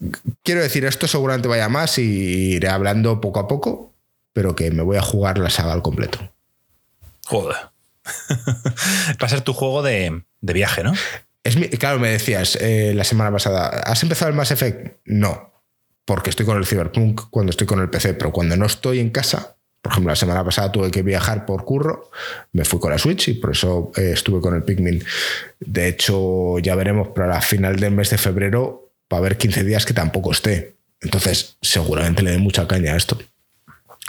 Eh, Quiero decir, esto seguramente vaya más y iré hablando poco a poco, pero que me voy a jugar la saga al completo. Joder. Va a ser tu juego de, de viaje, ¿no? Es mi- claro, me decías eh, la semana pasada, ¿has empezado el Mass Effect? No, porque estoy con el Cyberpunk cuando estoy con el PC, pero cuando no estoy en casa, por ejemplo, la semana pasada tuve que viajar por curro, me fui con la Switch y por eso eh, estuve con el Pikmin. De hecho, ya veremos, pero a la final del mes de febrero va a haber 15 días que tampoco esté. Entonces, seguramente le dé mucha caña a esto.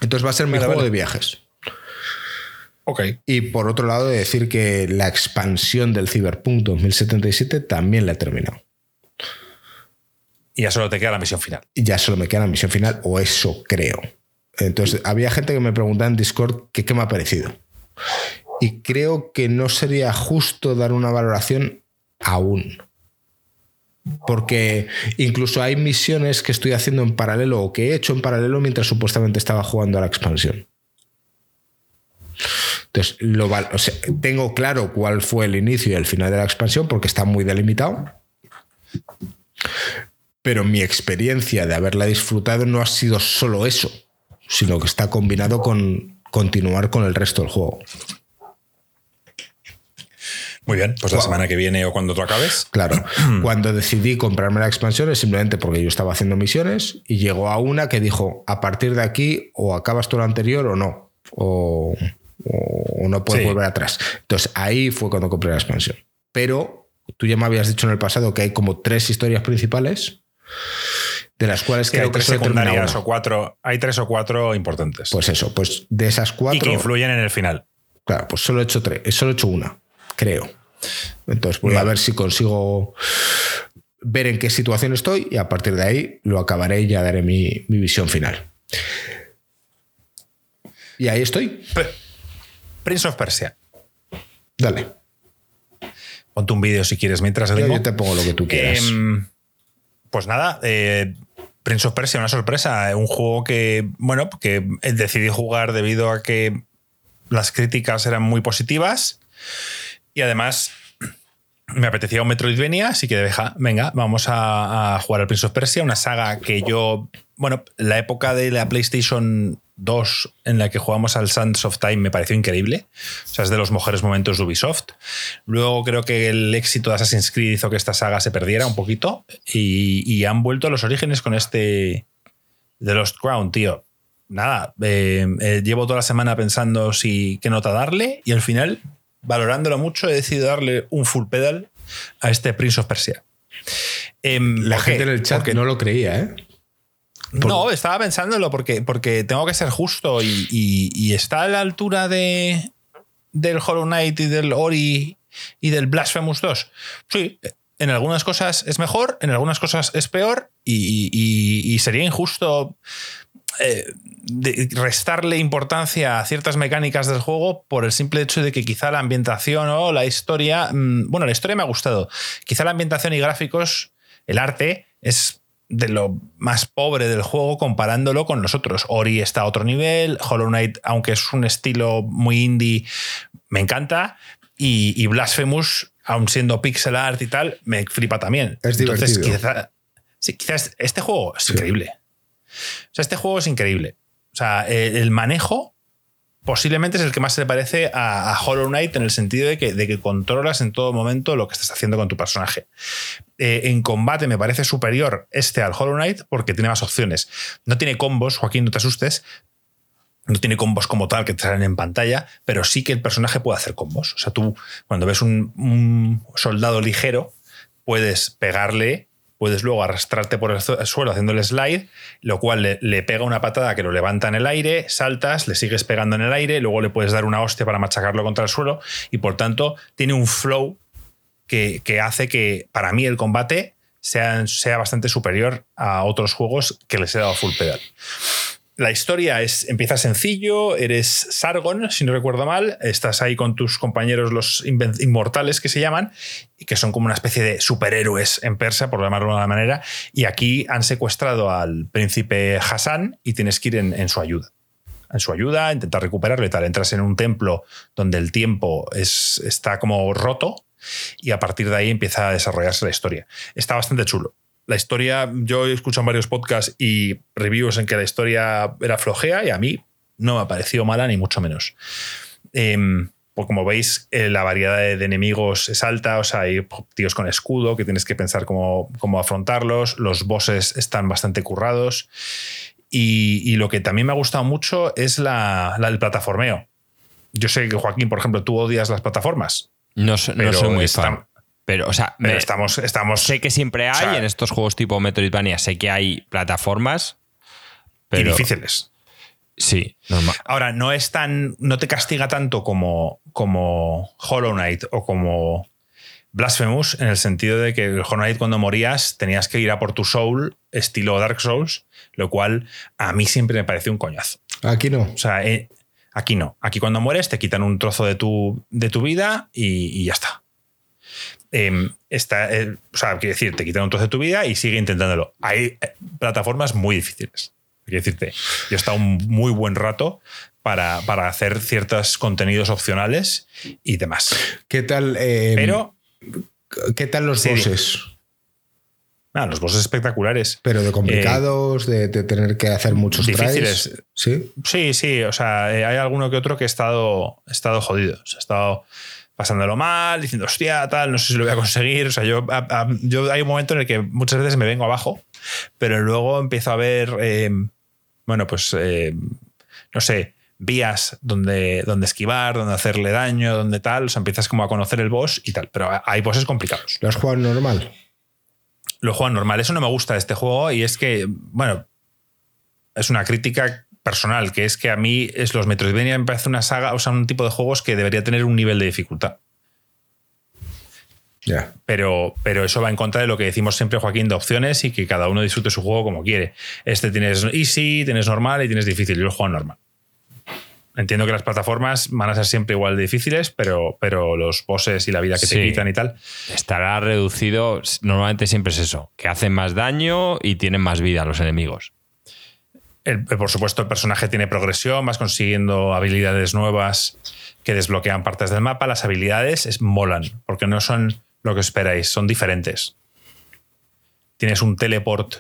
Entonces va a ser mi Vale, juego vale. de viajes. Ok. Y por otro lado, de decir que la expansión del Cyberpunk 2077 también la he terminado. Y ya solo te queda la misión final. Ya solo me queda la misión final, o eso creo. Entonces, había gente que me preguntaba en Discord qué me ha parecido. Y creo que no sería justo dar una valoración aún. Porque incluso hay misiones que estoy haciendo en paralelo o que he hecho en paralelo mientras supuestamente estaba jugando a la expansión. Entonces, lo tengo claro cuál fue el inicio y el final de la expansión porque está muy delimitado. Pero mi experiencia de haberla disfrutado no ha sido solo eso, sino que está combinado con continuar con el resto del juego. Muy bien, pues la semana que viene o cuando tú acabes. Claro, cuando decidí comprarme la expansión es simplemente porque yo estaba haciendo misiones y llegó a una que dijo, a partir de aquí o acabas tú la anterior o no. O, o no puedes Sí. volver atrás. Entonces ahí fue cuando compré la expansión. Pero tú ya me habías dicho en el pasado que hay como tres historias principales, de las cuales Que hay creo que tres solo termina secundarias o cuatro. Hay tres o cuatro importantes. Pues eso, pues de esas y que cuatro, influyen en el final. claro, pues solo he hecho tres, solo he hecho una, creo. Entonces voy a ver si consigo ver en qué situación estoy y a partir de ahí lo acabaré y ya daré mi, mi visión final. Y ahí estoy. Prince of Persia. Dale. Ponte un vídeo si quieres mientras yo te pongo lo que tú quieras. Em, pues nada, eh, Prince of Persia, una sorpresa. Un juego que, bueno, que decidí jugar debido a que las críticas eran muy positivas y además me apetecía un Metroidvania, así que deja, venga, vamos a, a jugar al Prince of Persia, una saga que yo, bueno, la época de la PlayStation 2 en la que jugamos al Sands of Time me pareció increíble. O sea, es de los mejores momentos de Ubisoft. Luego creo que el éxito de Assassin's Creed hizo que esta saga se perdiera un poquito y, y han vuelto a los orígenes con este The Lost Crown, tío. Nada, eh, eh, llevo toda la semana pensando si qué nota darle y al final, valorándolo mucho, he decidido darle un full pedal a este Prince of Persia. Em, La gente en el chat Porque- no lo creía, ¿eh? No, estaba pensándolo porque, porque tengo que ser justo y, está a la altura de, del Hollow Knight y del Ori y del Blasphemous 2. Sí, en algunas cosas es mejor, en algunas cosas es peor y, sería injusto eh, restarle importancia a ciertas mecánicas del juego por el simple hecho de que quizá la ambientación o la historia, mm, bueno, la historia me ha gustado, quizá la ambientación y gráficos, el arte es de lo más pobre del juego comparándolo con los otros. Ori está a otro nivel, Hollow Knight, aunque es un estilo muy indie, me encanta, y, y Blasphemous, aun siendo pixel art y tal, me flipa también. Es Entonces, sí, quizás este juego es Sí. increíble. O sea, este juego es increíble. O sea, eh, el manejo posiblemente es el que más se parece a, Hollow Knight en el sentido de que, de que controlas en todo momento lo que estás haciendo con tu personaje. Eh, en combate me parece superior este al Hollow Knight porque tiene más opciones. No tiene combos, Joaquín, no te asustes. No tiene combos como tal que te salen en pantalla, pero sí que el personaje puede hacer combos. O sea, tú cuando ves un soldado ligero, puedes pegarle, puedes luego arrastrarte por el su- suelo haciéndole slide, lo cual le, le pega una patada que lo levanta en el aire, saltas, le sigues pegando en el aire, luego le puedes dar una hostia para machacarlo contra el suelo y por tanto tiene un flow que, que hace que para mí el combate sea, sea bastante superior a otros juegos que les he dado full pedal. La historia es, empieza sencillo, eres Sargon, si no recuerdo mal, estás ahí con tus compañeros los inmortales que se llaman, y que son como una especie de superhéroes en persa, por llamarlo de alguna manera, y aquí han secuestrado al príncipe Hassan y tienes que ir en, en su ayuda. En su ayuda, intentar recuperarlo y tal. Entras en un templo donde el tiempo es, está como roto y a partir de ahí empieza a desarrollarse la historia. Está bastante chulo. La historia, yo he escuchado en varios podcasts y reviews en que la historia era flojea y a mí no me ha parecido mala ni mucho menos. Em, pues como veis, eh, la variedad de, de enemigos es alta, o sea, hay tíos con escudo que tienes que pensar cómo, cómo afrontarlos, los bosses están bastante currados y, y lo que también me ha gustado mucho es la, la del plataformeo. Yo sé que Joaquín, por ejemplo, tú odias las plataformas, No, no soy muy está- fan. Pero, o sea, pero me- estamos, estamos sé que siempre hay o sea, en estos juegos tipo Metroidvania, sé que hay plataformas, y difíciles. sí, normal. Ahora, no es tan. no te castiga tanto como, como Hollow Knight o como Blasphemous, en el sentido de que el Hollow Knight cuando morías tenías que ir a por tu soul, estilo Dark Souls, lo cual a mí siempre me pareció un coñazo. Aquí no. O sea, eh, aquí no. Aquí cuando mueres te quitan un trozo de tu, de tu vida y, y ya está. Em, está, eh, o sea, quiero decir, te quitan un trozo de tu vida y sigue intentándolo. Hay eh, plataformas muy difíciles. Quiero decirte, yo he estado un muy buen rato para, para hacer ciertos contenidos opcionales y demás. ¿Qué tal, eh, Pero, ¿qué tal los bosses? nada, los bosses espectaculares. Pero de complicados, de, de tener que hacer muchos Difíciles. tries. Sí. Sí, sí, o sea, eh, hay alguno que otro que he estado, he estado jodido. O sea, he estado pasándolo mal, diciendo, hostia, tal, no sé si lo voy a conseguir. O sea, yo, a- a- yo hay un momento en el que muchas veces me vengo abajo, pero luego empiezo a ver, eh, bueno, pues, eh, no sé, vías donde, donde esquivar, donde hacerle daño, donde tal. O sea, empiezas como a conocer el boss y tal. Pero hay bosses complicados. ¿Lo has jugado normal? Lo juego normal. Eso no me gusta de este juego y es que, bueno, es una crítica personal, que es que a mí es los Metroidvania me parece una saga, o sea, un tipo de juegos que debería tener un nivel de dificultad. Ya. Pero, pero eso va en contra de lo que decimos siempre, Joaquín, de opciones y que cada uno disfrute su juego como quiere. Este tienes easy, tienes normal y tienes difícil. Yo lo juego normal. Entiendo que las plataformas van a ser siempre igual de difíciles, pero, pero los bosses y la vida que te Sí. quitan y tal. Estará reducido. Normalmente siempre es eso: que hacen más daño y tienen más vida los enemigos. El- por supuesto, el personaje tiene progresión, vas consiguiendo habilidades nuevas que desbloquean partes del mapa. Las habilidades es, molan, porque no son lo que esperáis, son diferentes. Tienes un teleport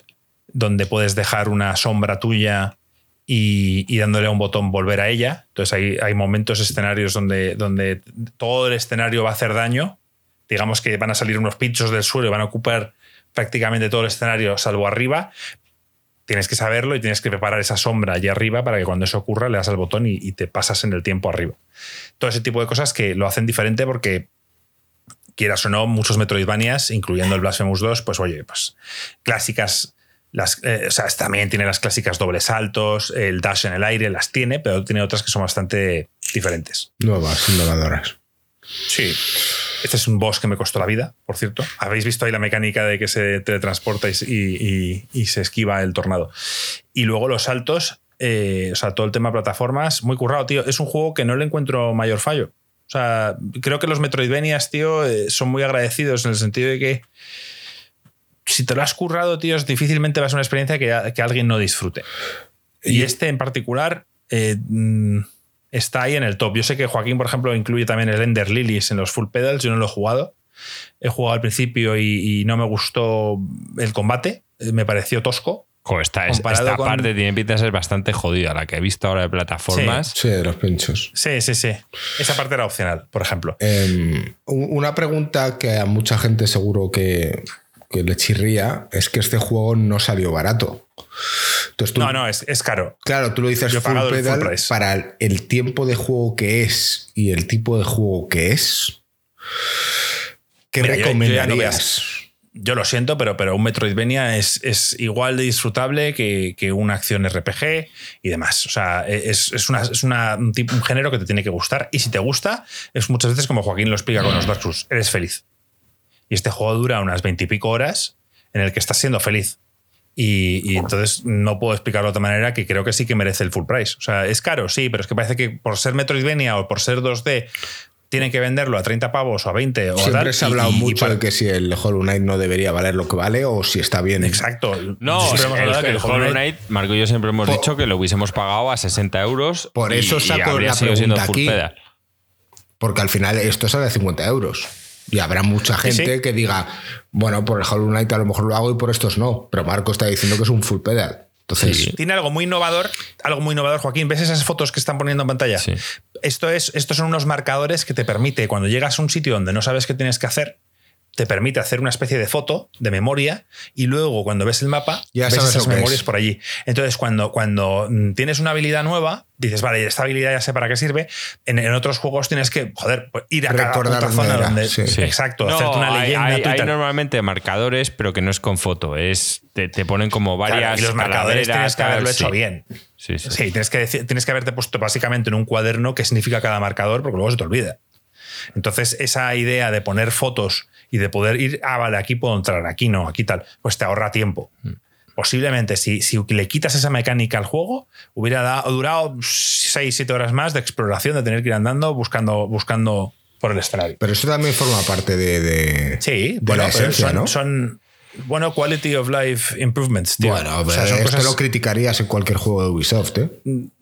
donde puedes dejar una sombra tuya y, y dándole a un botón volver a ella. Entonces hay, hay momentos, escenarios donde, donde todo el escenario va a hacer daño. Digamos que van a salir unos pinchos del suelo y van a ocupar prácticamente todo el escenario, salvo arriba, tienes que saberlo y tienes que preparar esa sombra allí arriba para que cuando eso ocurra le das al botón y, y te pasas en el tiempo arriba. Todo ese tipo de cosas que lo hacen diferente porque, quieras o no, muchos Metroidvanias, incluyendo el Blasphemous 2, pues oye, pues clásicas. Las, eh, o sea, también tiene las clásicas dobles saltos, el dash en el aire, las tiene, pero tiene otras que son bastante diferentes. Nuevas, innovadoras. Sí. Este es un boss que me costó la vida, por cierto. Habéis visto ahí la mecánica de que se teletransporta y, y- y se esquiva el tornado. Y luego los saltos, eh, o sea, todo el tema plataformas, muy currado, tío. Es un juego que no le encuentro mayor fallo. O sea, creo que los Metroidvanias, tío, eh, son muy agradecidos en el sentido de que si te lo has currado, tío, difícilmente va a ser una experiencia que, que alguien no disfrute. Y este en particular eh, mm, está ahí en el top. Yo sé que Joaquín, por ejemplo, incluye también el Ender Lilies en los full pedals. Yo no lo he jugado. He jugado al principio y, y no me gustó el combate. Eh, Me pareció tosco. Jo, esta, es- esta con- parte tiene pinta de ser bastante jodida, la que he visto ahora de plataformas. Sí, de los pinchos. Sí, sí, sí. Esa parte era opcional, por ejemplo. Eh, un- una pregunta que a mucha gente seguro que, que le chirría es que este juego no salió barato. Entonces tú, No, no, es, es caro. Claro, tú lo dices full pedal para el, el tiempo de juego que es y el tipo de juego que es. ¿Qué Mira, yo- yo recomendarías? Yo lo siento, pero, pero un Metroidvania es, es igual de disfrutable que, que una acción RPG y demás. O sea, es, es una- es una- un, tipo, un género que te tiene que gustar. Y si te gusta, es muchas veces como Joaquín lo explica con los Dark Souls. Eres feliz. Y este juego dura unas veintipico horas en el que estás siendo feliz. Y, y entonces no puedo explicarlo de otra manera que creo que sí que merece el full price. O sea, es caro, sí, pero es que parece que por ser Metroidvania o por ser 2D tienen que venderlo a 30 pavos o a 20 o a Siempre se ha hablado y- y mucho para- de que si el Hollow Knight no debería valer lo que vale o si está bien. Exacto. No, Siempre el, hemos hablado que el Hollow Knight, Marco y yo siempre hemos dicho que lo hubiésemos pagado a 60 euros. Por eso y saco habría la pregunta full aquí. pedal. Porque al final esto sale a 50 euros. Y habrá mucha gente sí. que diga, bueno, por el Hollow Knight a lo mejor lo hago y por estos no. Pero Marco está diciendo que es un full pedal. Entonces, Sí. Tiene algo muy innovador, algo muy innovador, Joaquín. ¿Ves esas fotos que están poniendo en pantalla? Sí. Esto es, estos son unos marcadores que te permite, cuando llegas a un sitio donde no sabes qué tienes que hacer, te permite hacer una especie de foto de memoria y luego cuando ves el mapa Ya ves sabes esas memorias es. por allí. Entonces cuando, cuando mm, tienes una habilidad nueva, dices, vale, esta habilidad ya sé para qué sirve. En, en otros juegos tienes que, joder, pues, ir a cada Recordar dónde zona era, donde... sí. Sí. Exacto, No, hacerte una hay- leyenda. Hay, normalmente marcadores, pero que no es con foto. Es, te, te ponen como Claro, varias. y los marcadores tienes que haberlo tal, hecho sí. bien. Sí, sí. Sí, tienes que, decir- tienes que haberte puesto básicamente en un cuaderno qué significa cada marcador, porque luego se te olvida. Entonces, esa idea de poner fotos y de poder ir, ah, vale, aquí puedo entrar, aquí no, aquí tal, pues te ahorra tiempo. Posiblemente, si, si le quitas esa mecánica al juego, hubiera da- durado 6-7 horas más de exploración, de tener que ir andando buscando, buscando por el escenario. pero eso también forma parte de, de- Sí, de bueno, la pero esencia, son, ¿no? son, bueno, quality of life improvements, tío. Bueno, O sea, son esto cosas- lo criticarías en cualquier juego de Ubisoft, ¿eh?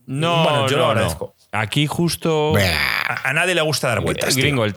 No, Bueno, yo no, lo no. agradezco. Aquí justo. A, a nadie le gusta dar vueltas. tío. Gringo, el,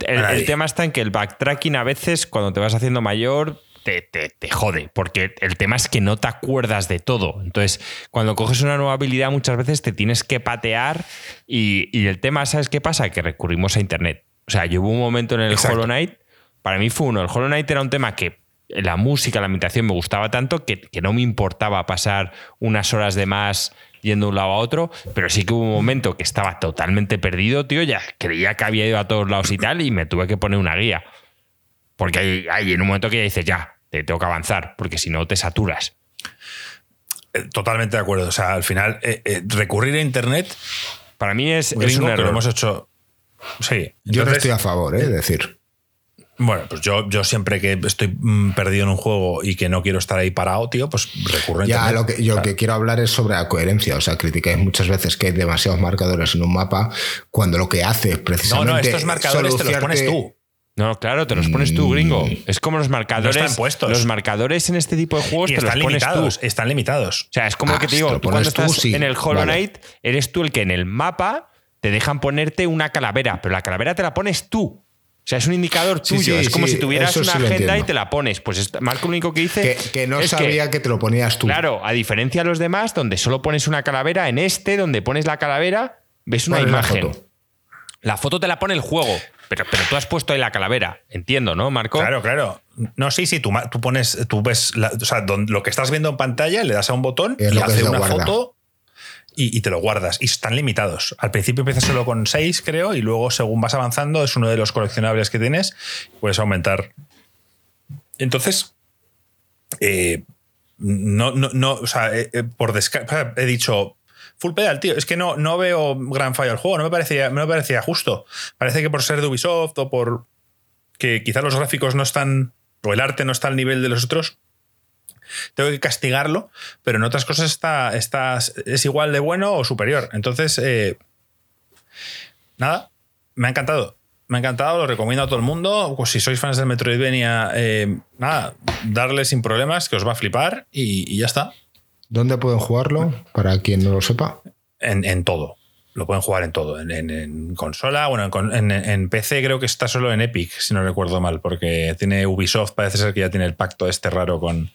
tema está en que el backtracking a veces, cuando te vas haciendo mayor, te, te- te jode. Porque el tema es que no te acuerdas de todo. Entonces, cuando coges una nueva habilidad, muchas veces te tienes que patear. Y, y el tema, ¿sabes qué pasa? Que recurrimos a internet. O sea, yo hubo un momento en el Exacto. Hollow Knight. Para mí fue uno. El Hollow Knight era un tema que la música, la ambientación me gustaba tanto que, que no me importaba pasar unas horas de más yendo de un lado a otro, pero sí que hubo un momento que estaba totalmente perdido, tío, ya creía que había ido a todos lados y tal, y me tuve que poner una guía. Porque hay, hay en un momento que ya dices, ya, te tengo que avanzar, porque si no te saturas. Eh, Totalmente de acuerdo. O sea, al final, eh, eh, recurrir a Internet Para mí es, es un que lo error. hemos hecho. Sí. Yo no estoy a favor, ¿eh? es decir. Bueno, pues yo, yo siempre que estoy mm, perdido en un juego y que no quiero estar ahí parado, tío, pues recurro Ya lo que yo que quiero hablar es sobre la coherencia. O sea, criticáis muchas veces que hay demasiados marcadores en un mapa cuando lo que hace es No, precisamente. no, estos marcadores te los pones tú. No, claro, te los pones tú, gringo. Es como los marcadores. Mm. No están puestos. Los marcadores en este tipo de juegos Y te los están pones limitados. tú. Están limitados. O sea, es como Ah, que te si digo, te lo tú cuando tú, estás sí. en el Hollow Vale. Knight, eres tú el que en el mapa te dejan ponerte una calavera, pero la calavera te la pones tú. O sea, es un indicador tuyo. sí, es como sí, si tuvieras una agenda y te la pones. Pues es- Marco lo único que dice Que, que no es sabía que, te lo ponías tú. Claro, a diferencia de los demás, donde solo pones una calavera, en este, donde pones la calavera, ves una ¿Cuál es la imagen. foto? La foto te la pone el juego, pero, pero tú has puesto ahí la calavera. Entiendo, ¿no, Marco? Claro, claro. No, sí, sí, tú, tú pones, tú ves, la- o sea, don- lo que estás viendo en pantalla, le das a un botón Es y hace una guarda. foto y, te lo guardas. Y están limitados. Al principio empiezas solo con 6, creo, y luego, según vas avanzando, es uno de los coleccionables que tienes, puedes aumentar. Entonces, eh, no, no, no, o sea, eh, eh, por desca- o sea, he dicho. Full pedal, tío. Es que no, no veo gran fallo al juego. No me parecía, no me parecía justo. Parece que por ser de Ubisoft o por que quizás los gráficos no están, o el arte no está al nivel de los otros, tengo que castigarlo, pero en otras cosas está, está- es igual de bueno o superior. Entonces, eh, nada, me ha encantado. Me ha encantado, lo recomiendo a todo el mundo. Pues si sois fans del Metroidvania, eh, nada, darle sin problemas, que os va a flipar y, y ya está. ¿Dónde pueden jugarlo? Para quien no lo sepa. En, en todo. Lo pueden jugar en todo. En, en- en consola, bueno, en PC creo que está solo en Epic, si no recuerdo mal, porque tiene Ubisoft, parece ser que ya tiene el pacto este raro con,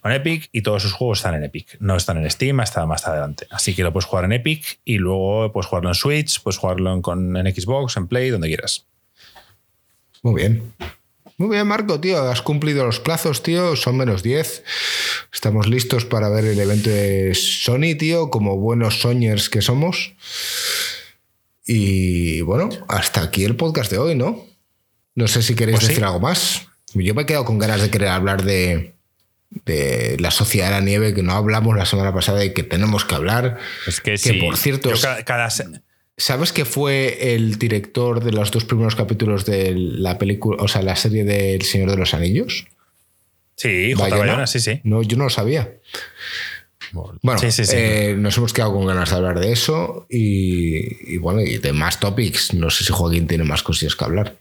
con Epic y todos sus juegos están en Epic. No están en Steam hasta más adelante. Así que lo puedes jugar en Epic y luego puedes jugarlo en Switch, puedes jugarlo en, con, en Xbox, en Play, donde quieras. Muy bien. Muy bien, Marco, tío. Has cumplido los plazos, tío. Son menos 10. Estamos listos para ver el evento de Sony, tío, como buenos soñers que somos. Y bueno, hasta aquí el podcast de hoy, ¿no? No sé si queréis Pues sí. decir algo más. Yo me he quedado con ganas de querer hablar de, de la Sociedad de la Nieve, que no hablamos la semana pasada y que tenemos que hablar. Es que Que sí. por cierto, cada, ¿sabes que fue el director de los dos primeros capítulos de la película, o sea, la serie del Señor de los Anillos? Sí, J. Bayona. Bayona, sí, sí. No, yo no lo sabía. Bueno, Sí, sí, sí. eh, nos hemos quedado con ganas de hablar de eso y, y bueno, y de más topics. No sé si Joaquín tiene más cosillas que hablar.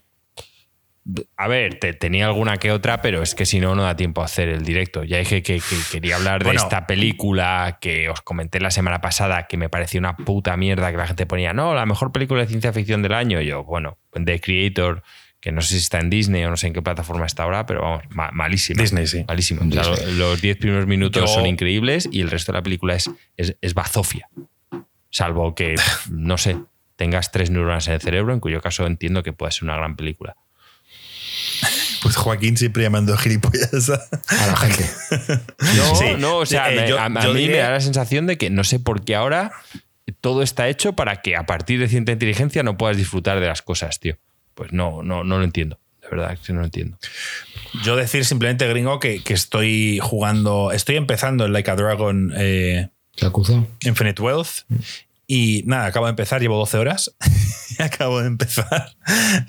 A ver, te- tenía alguna que otra, pero es que si no, no da tiempo a hacer el directo. Ya dije que, que quería hablar de Bueno. esta película que os comenté la semana pasada, que me pareció una puta mierda, que la gente ponía, no, la mejor película de ciencia ficción del año. Y yo, bueno, The Creator, que no sé si está en Disney o no sé en qué plataforma está ahora, pero vamos, ma- malísima. Disney, sí. O sea, lo- los 10 primeros minutos Yo- son increíbles y el resto de la película es, es, es bazofia. Salvo que, no sé, tengas tres neuronas en el cerebro, en cuyo caso entiendo que puede ser una gran película. Pues Joaquín siempre llamando gilipollas. A la gente. No, Sí. no, o sea, Eh, me- yo- a, a yo mí diré- me da la sensación de que no sé por qué ahora todo está hecho para que a partir de cierta inteligencia no puedas disfrutar de las cosas, tío. Pues no, no, no lo entiendo. De verdad que no lo entiendo. Yo decir simplemente, gringo, que, que estoy jugando, estoy empezando el Like a Dragon eh, Yakuza. Infinite Wealth. Y nada, acabo de empezar, llevo 12 horas. acabo de empezar.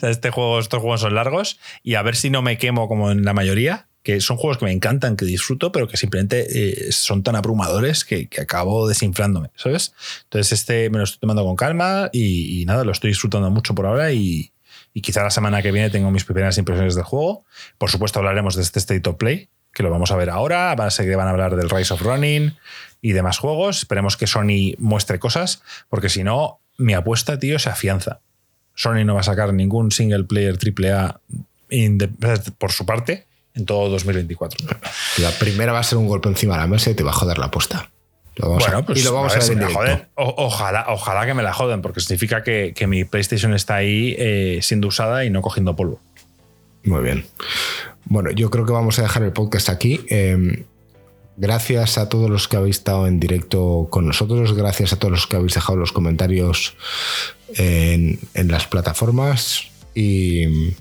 Este juego, estos juegos son largos. Y a ver si no me quemo como en la mayoría. Que son juegos que me encantan, que disfruto, pero que simplemente eh, son tan abrumadores que, que acabo desinflándome, ¿sabes? Entonces, este me lo estoy tomando con calma y, y nada, lo estoy disfrutando mucho por ahora. Y, y quizá la semana que viene tengo mis primeras impresiones del juego. Por supuesto, hablaremos de este State of Play, que lo vamos a ver ahora. Van a que van a hablar del Rise of Running y demás juegos. Esperemos que Sony muestre cosas, porque si no, mi apuesta, tío, se afianza. Sony no va a sacar ningún single player AAA por su parte en todo 2024. La primera va a ser un golpe encima de la mesa y te va a joder la apuesta. Lo vamos a- Bueno, pues y lo vamos a, ver ver si en me la directo. joden. O- ojalá, ojalá que me la joden, porque significa que, que mi PlayStation está ahí eh, siendo usada y no cogiendo polvo. Muy bien. Bueno, yo creo que vamos a dejar el podcast aquí. Eh, Gracias a todos los que habéis estado en directo con nosotros, gracias a todos los que habéis dejado los comentarios en, las plataformas y,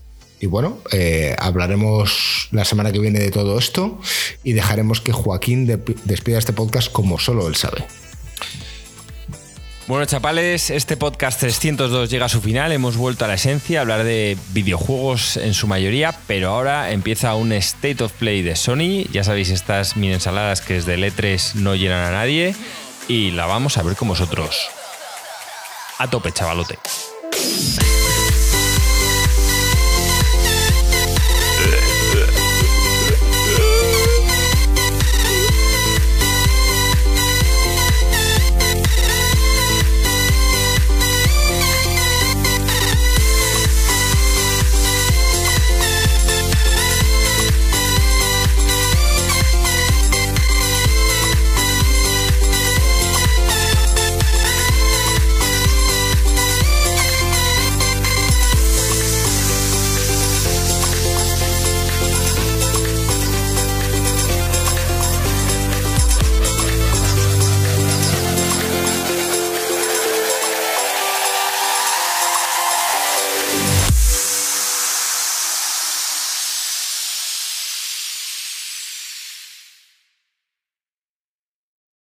bueno, eh, hablaremos la semana que viene de todo esto y dejaremos que Joaquín despida este podcast como solo él sabe. Bueno, chapales, este podcast 302 llega a su final. Hemos vuelto a la esencia, a hablar de videojuegos en su mayoría, pero ahora empieza un State of Play de Sony. Ya sabéis, estas mini ensaladas que desde E3 no llenan a nadie. Y la vamos a ver con vosotros. A tope, chavalote.